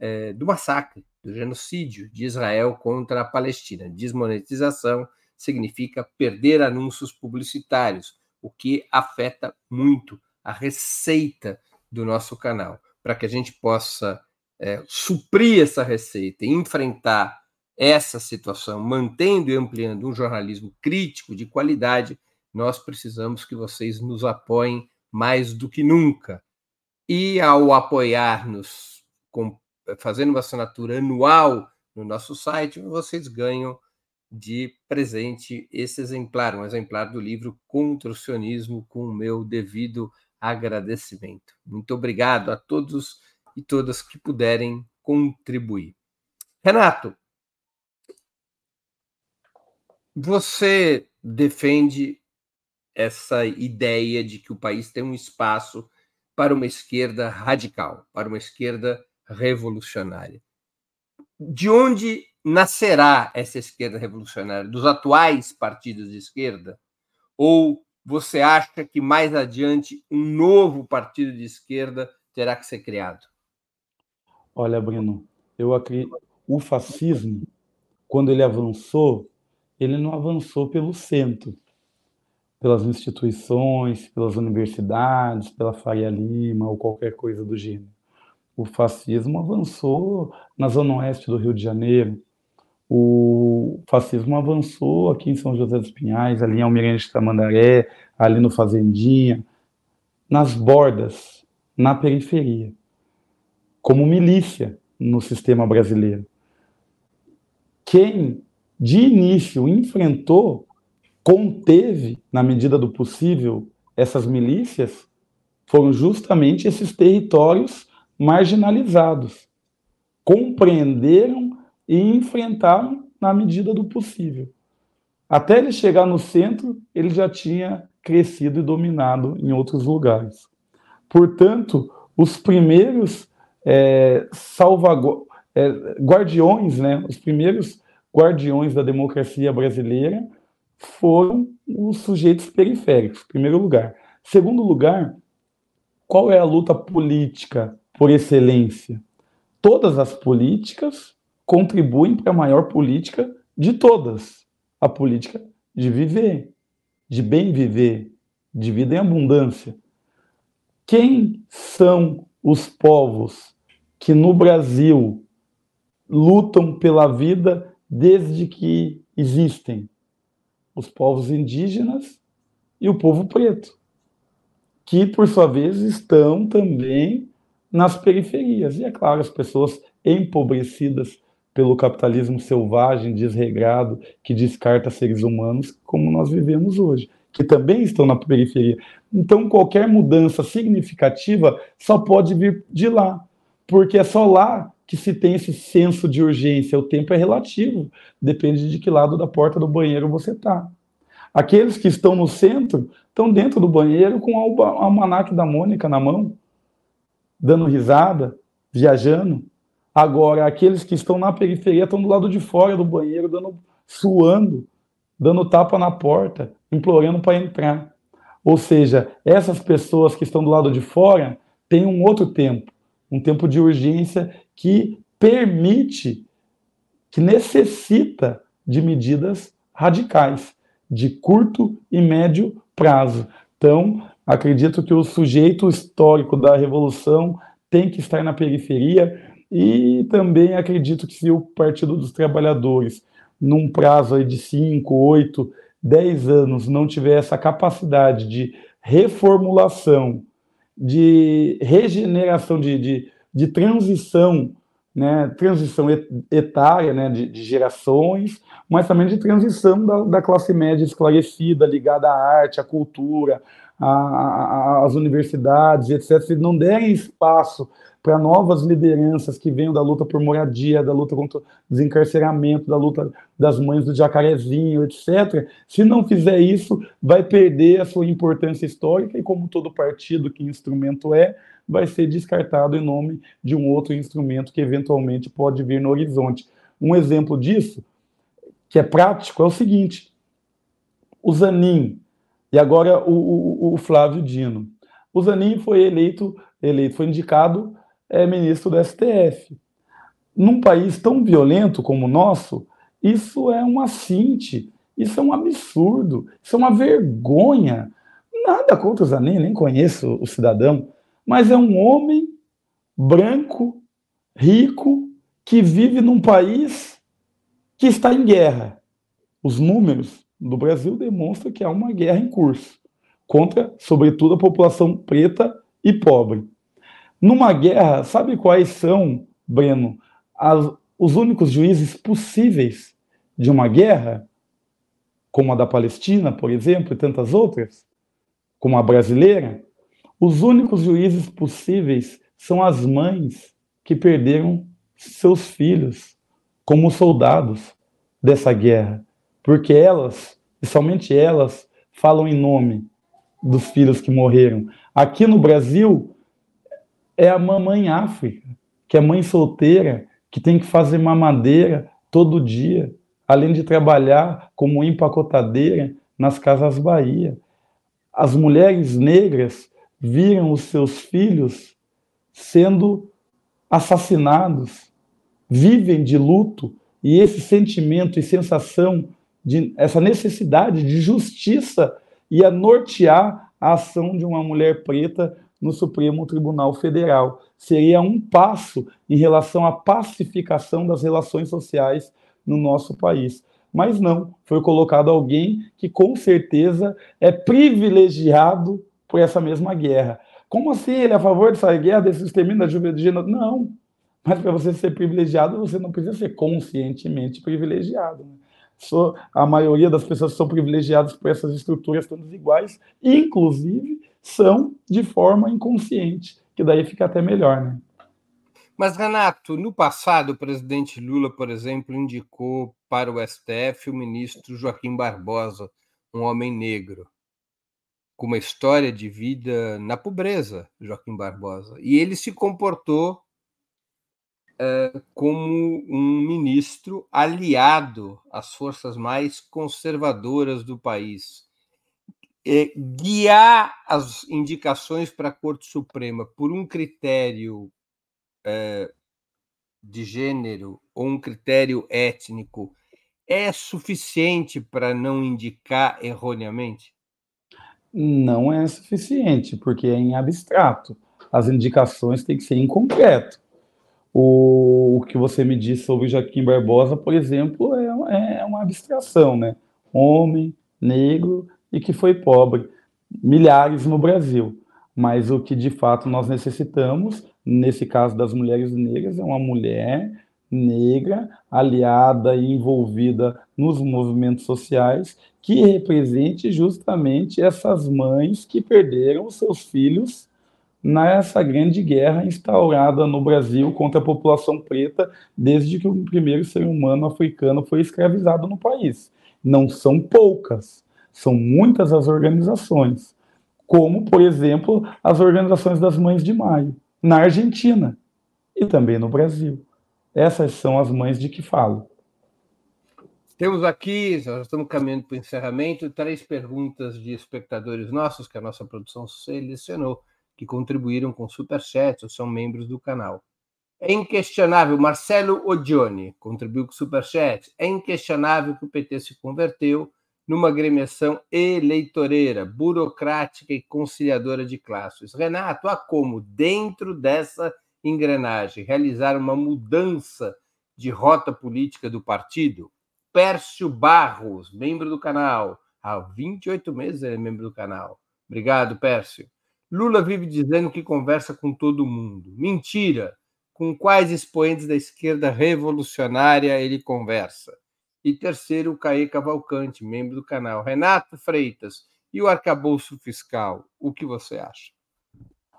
é, do massacre, do genocídio de Israel contra a Palestina. Desmonetização significa perder anúncios publicitários, o que afeta muito a receita do nosso canal. Para que a gente possa é, suprir essa receita e enfrentar essa situação, mantendo e ampliando um jornalismo crítico de qualidade, nós precisamos que vocês nos apoiem mais do que nunca. E ao apoiar-nos fazendo uma assinatura anual no nosso site, vocês ganham de presente esse exemplar, um exemplar do livro Contra o Sionismo, com o meu devido agradecimento. Muito obrigado a todos e todas que puderem contribuir. Renato, você defende essa ideia de que o país tem um espaço para uma esquerda radical, para uma esquerda revolucionária. De onde nascerá essa esquerda revolucionária? Dos atuais partidos de esquerda? Ou você acha que mais adiante um novo partido de esquerda terá que ser criado? Olha, Bruno, eu acredito, o fascismo, quando ele avançou, ele não avançou pelo centro, pelas instituições, pelas universidades, pela Faria Lima ou qualquer coisa do gênero. O fascismo avançou na zona oeste do Rio de Janeiro. O fascismo avançou aqui em São José dos Pinhais, ali em Almirante Tamandaré, ali no Fazendinha, nas bordas, na periferia como milícia no sistema brasileiro. Quem, de início, enfrentou, conteve, na medida do possível, essas milícias, foram justamente esses territórios marginalizados. Compreenderam e enfrentaram na medida do possível. Até ele chegar no centro, ele já tinha crescido e dominado em outros lugares. Portanto, os primeiros é, salvagu é, guardiões, né, os primeiros guardiões da democracia brasileira foram os sujeitos periféricos, primeiro lugar. Segundo lugar, qual é a luta política por excelência? Todas as políticas contribuem para a maior política de todas, a política de viver, de bem viver, de vida em abundância. Quem são os povos que no Brasil lutam pela vida desde que existem os povos indígenas e o povo preto, que por sua vez estão também nas periferias. E é claro, as pessoas empobrecidas pelo capitalismo selvagem, desregrado, que descarta seres humanos, como nós vivemos hoje, que também estão na periferia. Então, qualquer mudança significativa só pode vir de lá porque é só lá que se tem esse senso de urgência. O tempo é relativo, depende de que lado da porta do banheiro você está. Aqueles que estão no centro estão dentro do banheiro com o almanac da Mônica na mão, dando risada, viajando. Agora, aqueles que estão na periferia estão do lado de fora do banheiro, dando, suando, dando tapa na porta, implorando para entrar. Ou seja, essas pessoas que estão do lado de fora têm um outro tempo um tempo de urgência que permite, que necessita de medidas radicais, de curto e médio prazo. Então, acredito que o sujeito histórico da revolução tem que estar na periferia e também acredito que se o Partido dos Trabalhadores, num prazo de 5, 8, 10 anos, não tiver essa capacidade de reformulação de regeneração, de, de, de transição, né, transição etária, né, de, de, gerações, mas também de transição da, da, classe média esclarecida, ligada à arte, à cultura, as universidades, etc., se não derem espaço para novas lideranças que venham da luta por moradia, da luta contra o desencarceramento, da luta das mães do jacarezinho, etc. Se não fizer isso, vai perder a sua importância histórica e, como todo partido que instrumento é, vai ser descartado em nome de um outro instrumento que eventualmente pode vir no horizonte. Um exemplo disso, que é prático, é o seguinte: o Zanin e agora o, o, o Flávio Dino. O Zanin foi eleito, eleito foi indicado é ministro do STF. Num país tão violento como o nosso, isso é um assinte, isso é um absurdo, isso é uma vergonha. Nada contra o Zanin, nem conheço o cidadão, mas é um homem branco, rico, que vive num país que está em guerra. Os números do Brasil demonstram que há uma guerra em curso contra, sobretudo, a população preta e pobre. Numa guerra, sabe quais são, Breno, as, os únicos juízes possíveis de uma guerra? Como a da Palestina, por exemplo, e tantas outras? Como a brasileira? Os únicos juízes possíveis são as mães que perderam seus filhos como soldados dessa guerra, porque elas, e somente elas, falam em nome dos filhos que morreram. Aqui no Brasil, é a mamãe África, que é mãe solteira, que tem que fazer mamadeira todo dia, além de trabalhar como empacotadeira nas casas Bahia. As mulheres negras viram os seus filhos sendo assassinados, vivem de luto, e esse sentimento e sensação de essa necessidade de justiça ia nortear a ação de uma mulher preta no Supremo Tribunal Federal. Seria um passo em relação à pacificação das relações sociais no nosso país. Mas não, foi colocado alguém que com certeza é privilegiado por essa mesma guerra. Como assim ele é a favor dessa guerra, desse extermínio da juventude? Não. Mas para você ser privilegiado, você não precisa ser conscientemente privilegiado. Né? a maioria das pessoas são privilegiadas por essas estruturas todas iguais, inclusive são de forma inconsciente, que daí fica até melhor, né? Mas, Renato, no passado, o presidente Lula, por exemplo, indicou para o STF o ministro Joaquim Barbosa, um homem negro, com uma história de vida na pobreza, Joaquim Barbosa. E ele se comportou é, como um ministro aliado às forças mais conservadoras do país é, guiar as indicações para a Corte Suprema por um critério é, de gênero ou um critério étnico é suficiente para não indicar erroneamente? Não é suficiente, porque é em abstrato. As indicações têm que ser em concreto. O, o que você me disse sobre Joaquim Barbosa, por exemplo, é, é uma abstração, né? Homem, negro, e que foi pobre, milhares no Brasil. Mas o que de fato nós necessitamos, nesse caso das mulheres negras, é uma mulher negra aliada e envolvida nos movimentos sociais que represente justamente essas mães que perderam seus filhos nessa grande guerra instaurada no Brasil contra a população preta desde que o primeiro ser humano africano foi escravizado no país. Não são poucas, são muitas as organizações, como, por exemplo, as organizações das Mães de Maio, na Argentina e também no Brasil. Essas são as mães de que falo. Temos aqui, já estamos caminhando para o encerramento, três perguntas de espectadores nossos que a nossa produção selecionou, que contribuíram com superchat ou são membros do canal. É inquestionável, Marcelo Odione contribuiu com superchat. É inquestionável que o PT se converteu numa agremiação eleitoreira, burocrática e conciliadora de classes. Renato, há como, dentro dessa engrenagem, realizar uma mudança de rota política do partido? Pércio Barros, membro do canal. Há 28 meses ele é membro do canal. Obrigado, Pércio. Lula vive dizendo que conversa com todo mundo. Mentira! Com quais expoentes da esquerda revolucionária ele conversa? E terceiro, o Caê Cavalcante, membro do canal. Renato Freitas, E o arcabouço fiscal, o que você acha?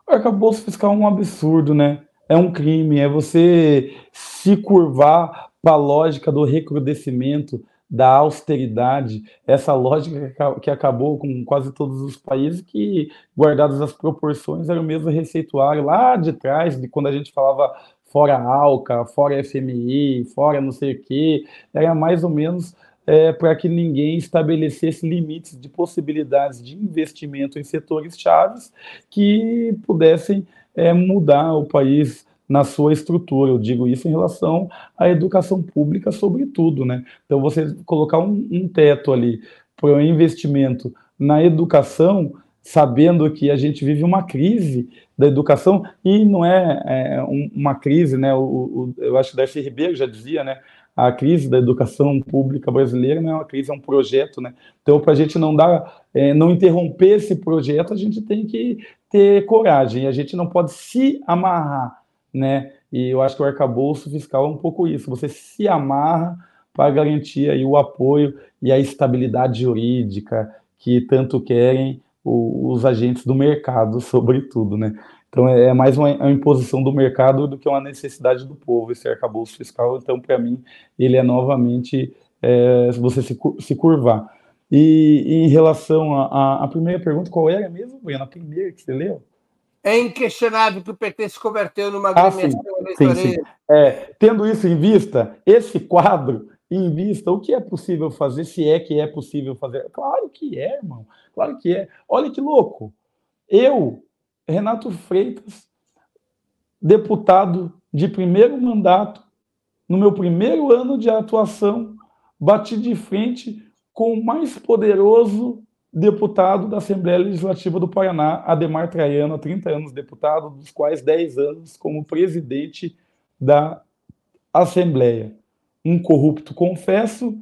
O arcabouço fiscal é um absurdo, né? É um crime, é você se curvar para a lógica do recrudescimento, da austeridade, essa lógica que acabou com quase todos os países que, guardadas as proporções, era o mesmo receituário lá de trás, de quando a gente falava fora ALCA, fora FMI, fora não sei o quê, era mais ou menos é, para que ninguém estabelecesse limites de possibilidades de investimento em setores chaves que pudessem é, mudar o país na sua estrutura. Eu digo isso em relação à educação pública, sobretudo, né? Então, você colocar um, um teto ali para o investimento na educação, sabendo que a gente vive uma crise da educação, e não é, é uma crise, né? O, o, eu acho que Darcy Ribeiro já dizia, né? A crise da educação pública brasileira não é uma crise, é um projeto, né? Então, para a gente não dar, é, não interromper esse projeto, a gente tem que ter coragem. A gente não pode se amarrar né? E eu acho que o arcabouço fiscal é um pouco isso. Você se amarra para garantir aí o apoio e a estabilidade jurídica que tanto querem os agentes do mercado, sobretudo, né? Então é mais uma, uma, imposição do mercado do que uma necessidade do povo esse arcabouço fiscal. Então, para mim, ele é novamente é, você se, se curvar. E, e em relação à primeira pergunta, qual era mesmo, Breno? A primeira que você leu? É inquestionável que o PT se converteu numa ah, agremiação eleitoreira. É, tendo isso em vista, esse quadro em vista, o que é possível fazer, se é que é possível fazer? Claro que é, irmão. Claro que é. Olha que louco. Eu, Renato Freitas, deputado de primeiro mandato, no meu primeiro ano de atuação, bati de frente com o mais poderoso deputado da Assembleia Legislativa do Paraná, Ademar Traiano, 30 anos deputado, dos quais 10 anos como presidente da Assembleia. Um corrupto, confesso,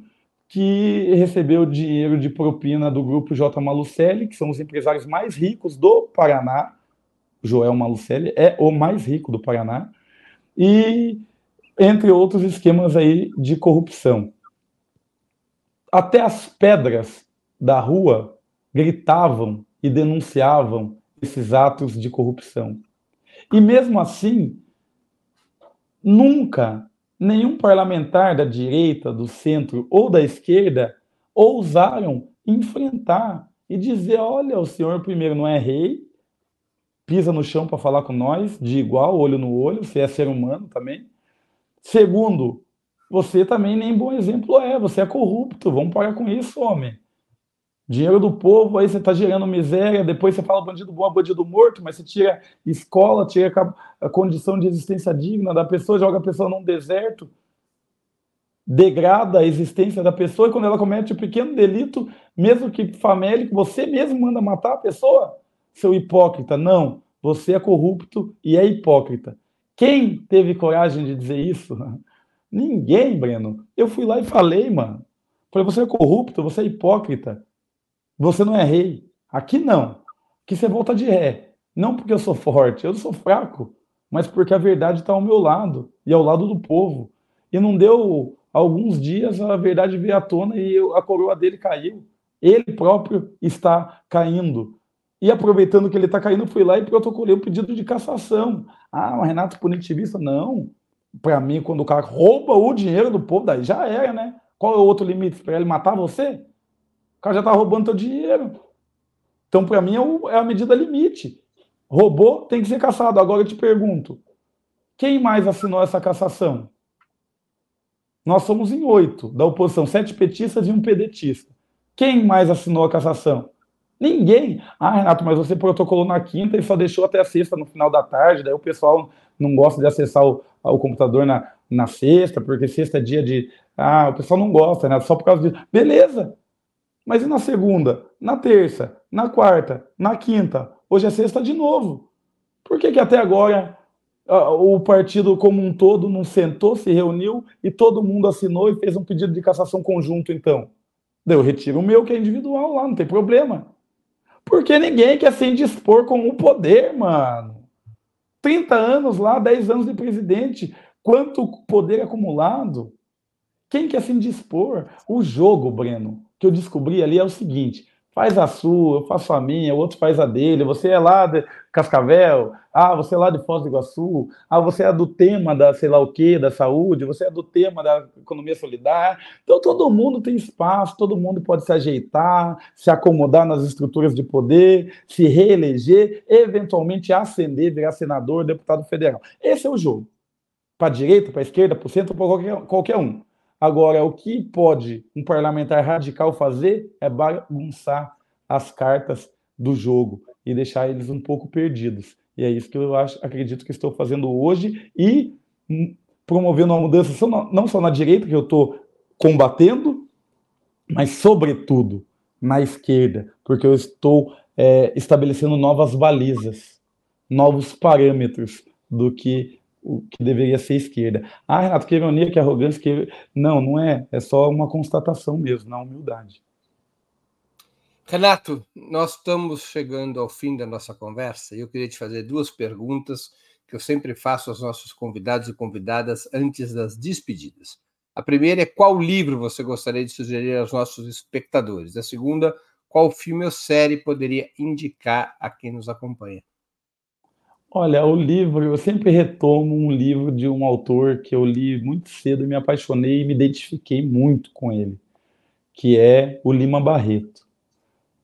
que recebeu dinheiro de propina do grupo J. Malucelli, que são os empresários mais ricos do Paraná. Joel Malucelli é o mais rico do Paraná. E entre outros esquemas aí de corrupção. Até as pedras da rua gritavam e denunciavam esses atos de corrupção. E mesmo assim, nunca nenhum parlamentar da direita, do centro ou da esquerda ousaram enfrentar e dizer: olha, o senhor primeiro não é rei, pisa no chão para falar com nós, de igual, olho no olho, você é ser humano também. Segundo, você também nem bom exemplo é, você é corrupto, vamos parar com isso, homem. Dinheiro do povo, aí você está gerando miséria, depois você fala bandido bom, bandido morto, mas você tira escola, tira a condição de existência digna da pessoa, joga a pessoa num deserto, degrada a existência da pessoa, e quando ela comete um pequeno delito, mesmo que famélico, você mesmo manda matar a pessoa? Seu hipócrita, não, você é corrupto e é hipócrita. Quem teve coragem de dizer isso? Ninguém, Breno. Eu fui lá e falei, mano. Falei, você é corrupto, você é hipócrita. Você não é rei. Aqui não. Aqui você volta de ré. Não porque eu sou forte, eu sou fraco, mas porque a verdade está ao meu lado e ao lado do povo. E não deu alguns dias a verdade veio à tona e a coroa dele caiu. Ele próprio está caindo. E aproveitando que ele está caindo, fui lá e protocolei o pedido de cassação. Ah, mas Renato punitivista? Não. Para mim, quando o cara rouba o dinheiro do povo, daí já era, né? Qual é o outro limite? Para ele matar você? Cara já está roubando teu dinheiro. Então, para mim, é, o, é, a medida limite. Roubou, tem que ser caçado. Agora eu te pergunto: quem mais assinou essa cassação? Nós somos em oito da oposição, sete petistas e um pedetista. Quem mais assinou a cassação? Ninguém. Ah, Renato, mas você protocolou na quinta e só deixou até a sexta no final da tarde, daí o pessoal não gosta de acessar o, o computador na, na sexta, porque sexta é dia de. Ah, o pessoal não gosta, né? Só por causa disso. Beleza, mas e na segunda, na terça, na quarta, na quinta? Hoje é sexta de novo. Por que, que até agora o partido como um todo não sentou, se reuniu e todo mundo assinou e fez um pedido de cassação conjunto, então? Eu retiro o meu, que é individual lá, não tem problema. Porque ninguém quer se indispor com o poder, mano. 30 anos lá, 10 anos de presidente, quanto poder acumulado. Quem quer se indispor? O jogo, Breno, que eu descobri ali é o seguinte: faz a sua, eu faço a minha, o outro faz a dele, você é lá de Cascavel, ah, você é lá de Foz do Iguaçu, ah, você é do tema da sei lá o quê, da saúde, você é do tema da economia solidária. Então todo mundo tem espaço, todo mundo pode se ajeitar, se acomodar nas estruturas de poder, se reeleger, eventualmente ascender, virar senador, deputado federal. Esse é o jogo. Para a direita, para a esquerda, para o centro, para qualquer, qualquer um. Agora, o que pode um parlamentar radical fazer é bagunçar as cartas do jogo e deixar eles um pouco perdidos. E é isso que eu acho, acredito que estou fazendo hoje e promovendo uma mudança não só na direita, que eu estou combatendo, mas, sobretudo, na esquerda, porque eu estou é, estabelecendo novas balizas, novos parâmetros do que o que deveria ser esquerda. Ah, Renato, que ironia, que arrogância, que... Não, não é. É só uma constatação mesmo, na humildade. Renato, nós estamos chegando ao fim da nossa conversa e eu queria te fazer duas perguntas que eu sempre faço aos nossos convidados e convidadas antes das despedidas. A primeira é qual livro você gostaria de sugerir aos nossos espectadores? A segunda, qual filme ou série poderia indicar a quem nos acompanha? Olha, o livro, eu sempre retomo um livro de um autor que eu li muito cedo me apaixonei e me identifiquei muito com ele, que é o Lima Barreto.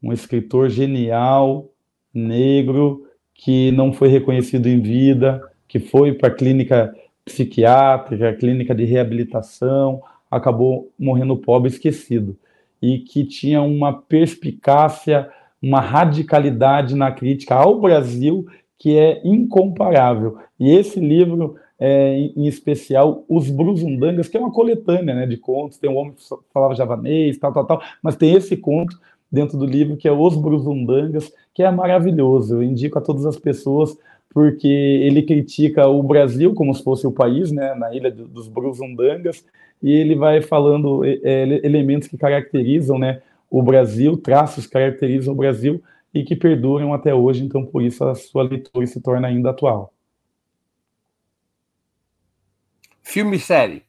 Um escritor genial, negro, que não foi reconhecido em vida, que foi para a clínica psiquiátrica, clínica de reabilitação, acabou morrendo pobre esquecido. E que tinha uma perspicácia, uma radicalidade na crítica ao Brasil que é incomparável. E esse livro, é, em especial, Os Brusundangas, que é uma coletânea né, de contos, tem um homem que falava javanês, tal, tal, tal, mas tem esse conto dentro do livro que é Os Brusundangas, que é maravilhoso. Eu indico a todas as pessoas porque ele critica o Brasil como se fosse o país, né, na ilha dos Brusundangas, e ele vai falando é, elementos que caracterizam, né, o Brasil, traços que caracterizam o Brasil, e que perduram até hoje, então por isso a sua leitura se torna ainda atual. Filme e série?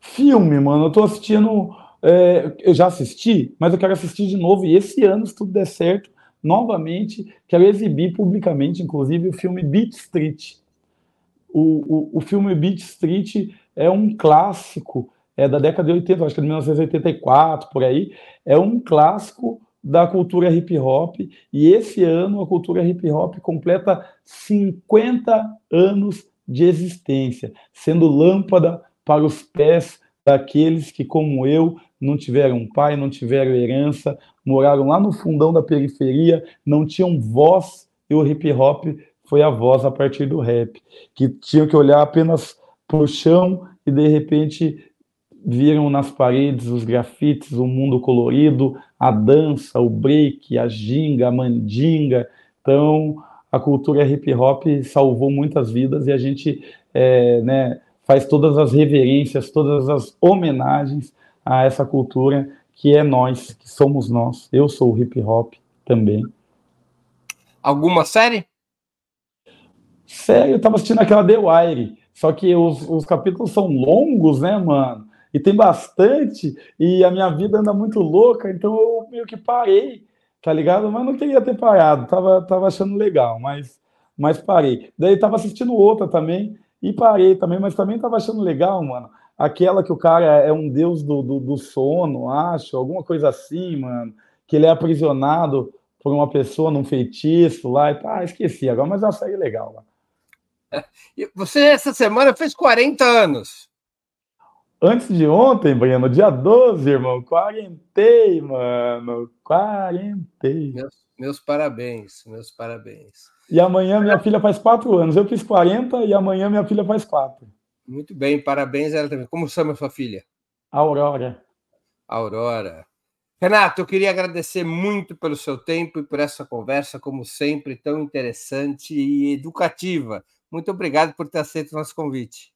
Filme, mano, eu tô assistindo. É, eu já assisti, mas eu quero assistir de novo, e esse ano, se tudo der certo, novamente, quero exibir publicamente, inclusive, o filme Beat Street. O, o, o filme Beat Street é um clássico, é da década de 80, acho que é de 1984, por aí. É um clássico da cultura hip hop, e esse ano a cultura hip hop completa 50 anos de existência, sendo lâmpada para os pés daqueles que, como eu, não tiveram pai, não tiveram herança, moraram lá no fundão da periferia, não tinham voz, e o hip hop foi a voz a partir do rap, que tinham que olhar apenas para o chão e de repente viram nas paredes os grafites, o mundo colorido, a dança, o break, a ginga, a mandinga. Então, a cultura hip hop salvou muitas vidas e a gente é, né, faz todas as reverências, todas as homenagens a essa cultura que é nós, que somos nós. Eu sou hip hop também. Alguma série? Sério, eu tava assistindo aquela The Wire, só que os, os capítulos são longos, né, mano? E tem bastante, e a minha vida anda muito louca, então eu meio que parei, tá ligado? Mas não queria ter parado, tava, tava achando legal, mas, mas parei. Daí tava assistindo outra também, e parei também, mas também tava achando legal, mano. Aquela que o cara é um deus do, do, do sono, acho, alguma coisa assim, mano, que ele é aprisionado por uma pessoa num feitiço lá, e tá, ah, esqueci agora, mas é uma série legal lá. Você essa semana fez 40 anos. Antes de ontem, Breno, dia 12, irmão, quarentei, mano. Quarentei. Meus, meus parabéns, meus parabéns. E amanhã minha filha faz quatro anos. Eu fiz 40 e amanhã minha filha faz quatro. Muito bem, parabéns ela também. Como chama sua filha? Aurora. Aurora. Renato, eu queria agradecer muito pelo seu tempo e por essa conversa, como sempre, tão interessante e educativa. Muito obrigado por ter aceito o nosso convite.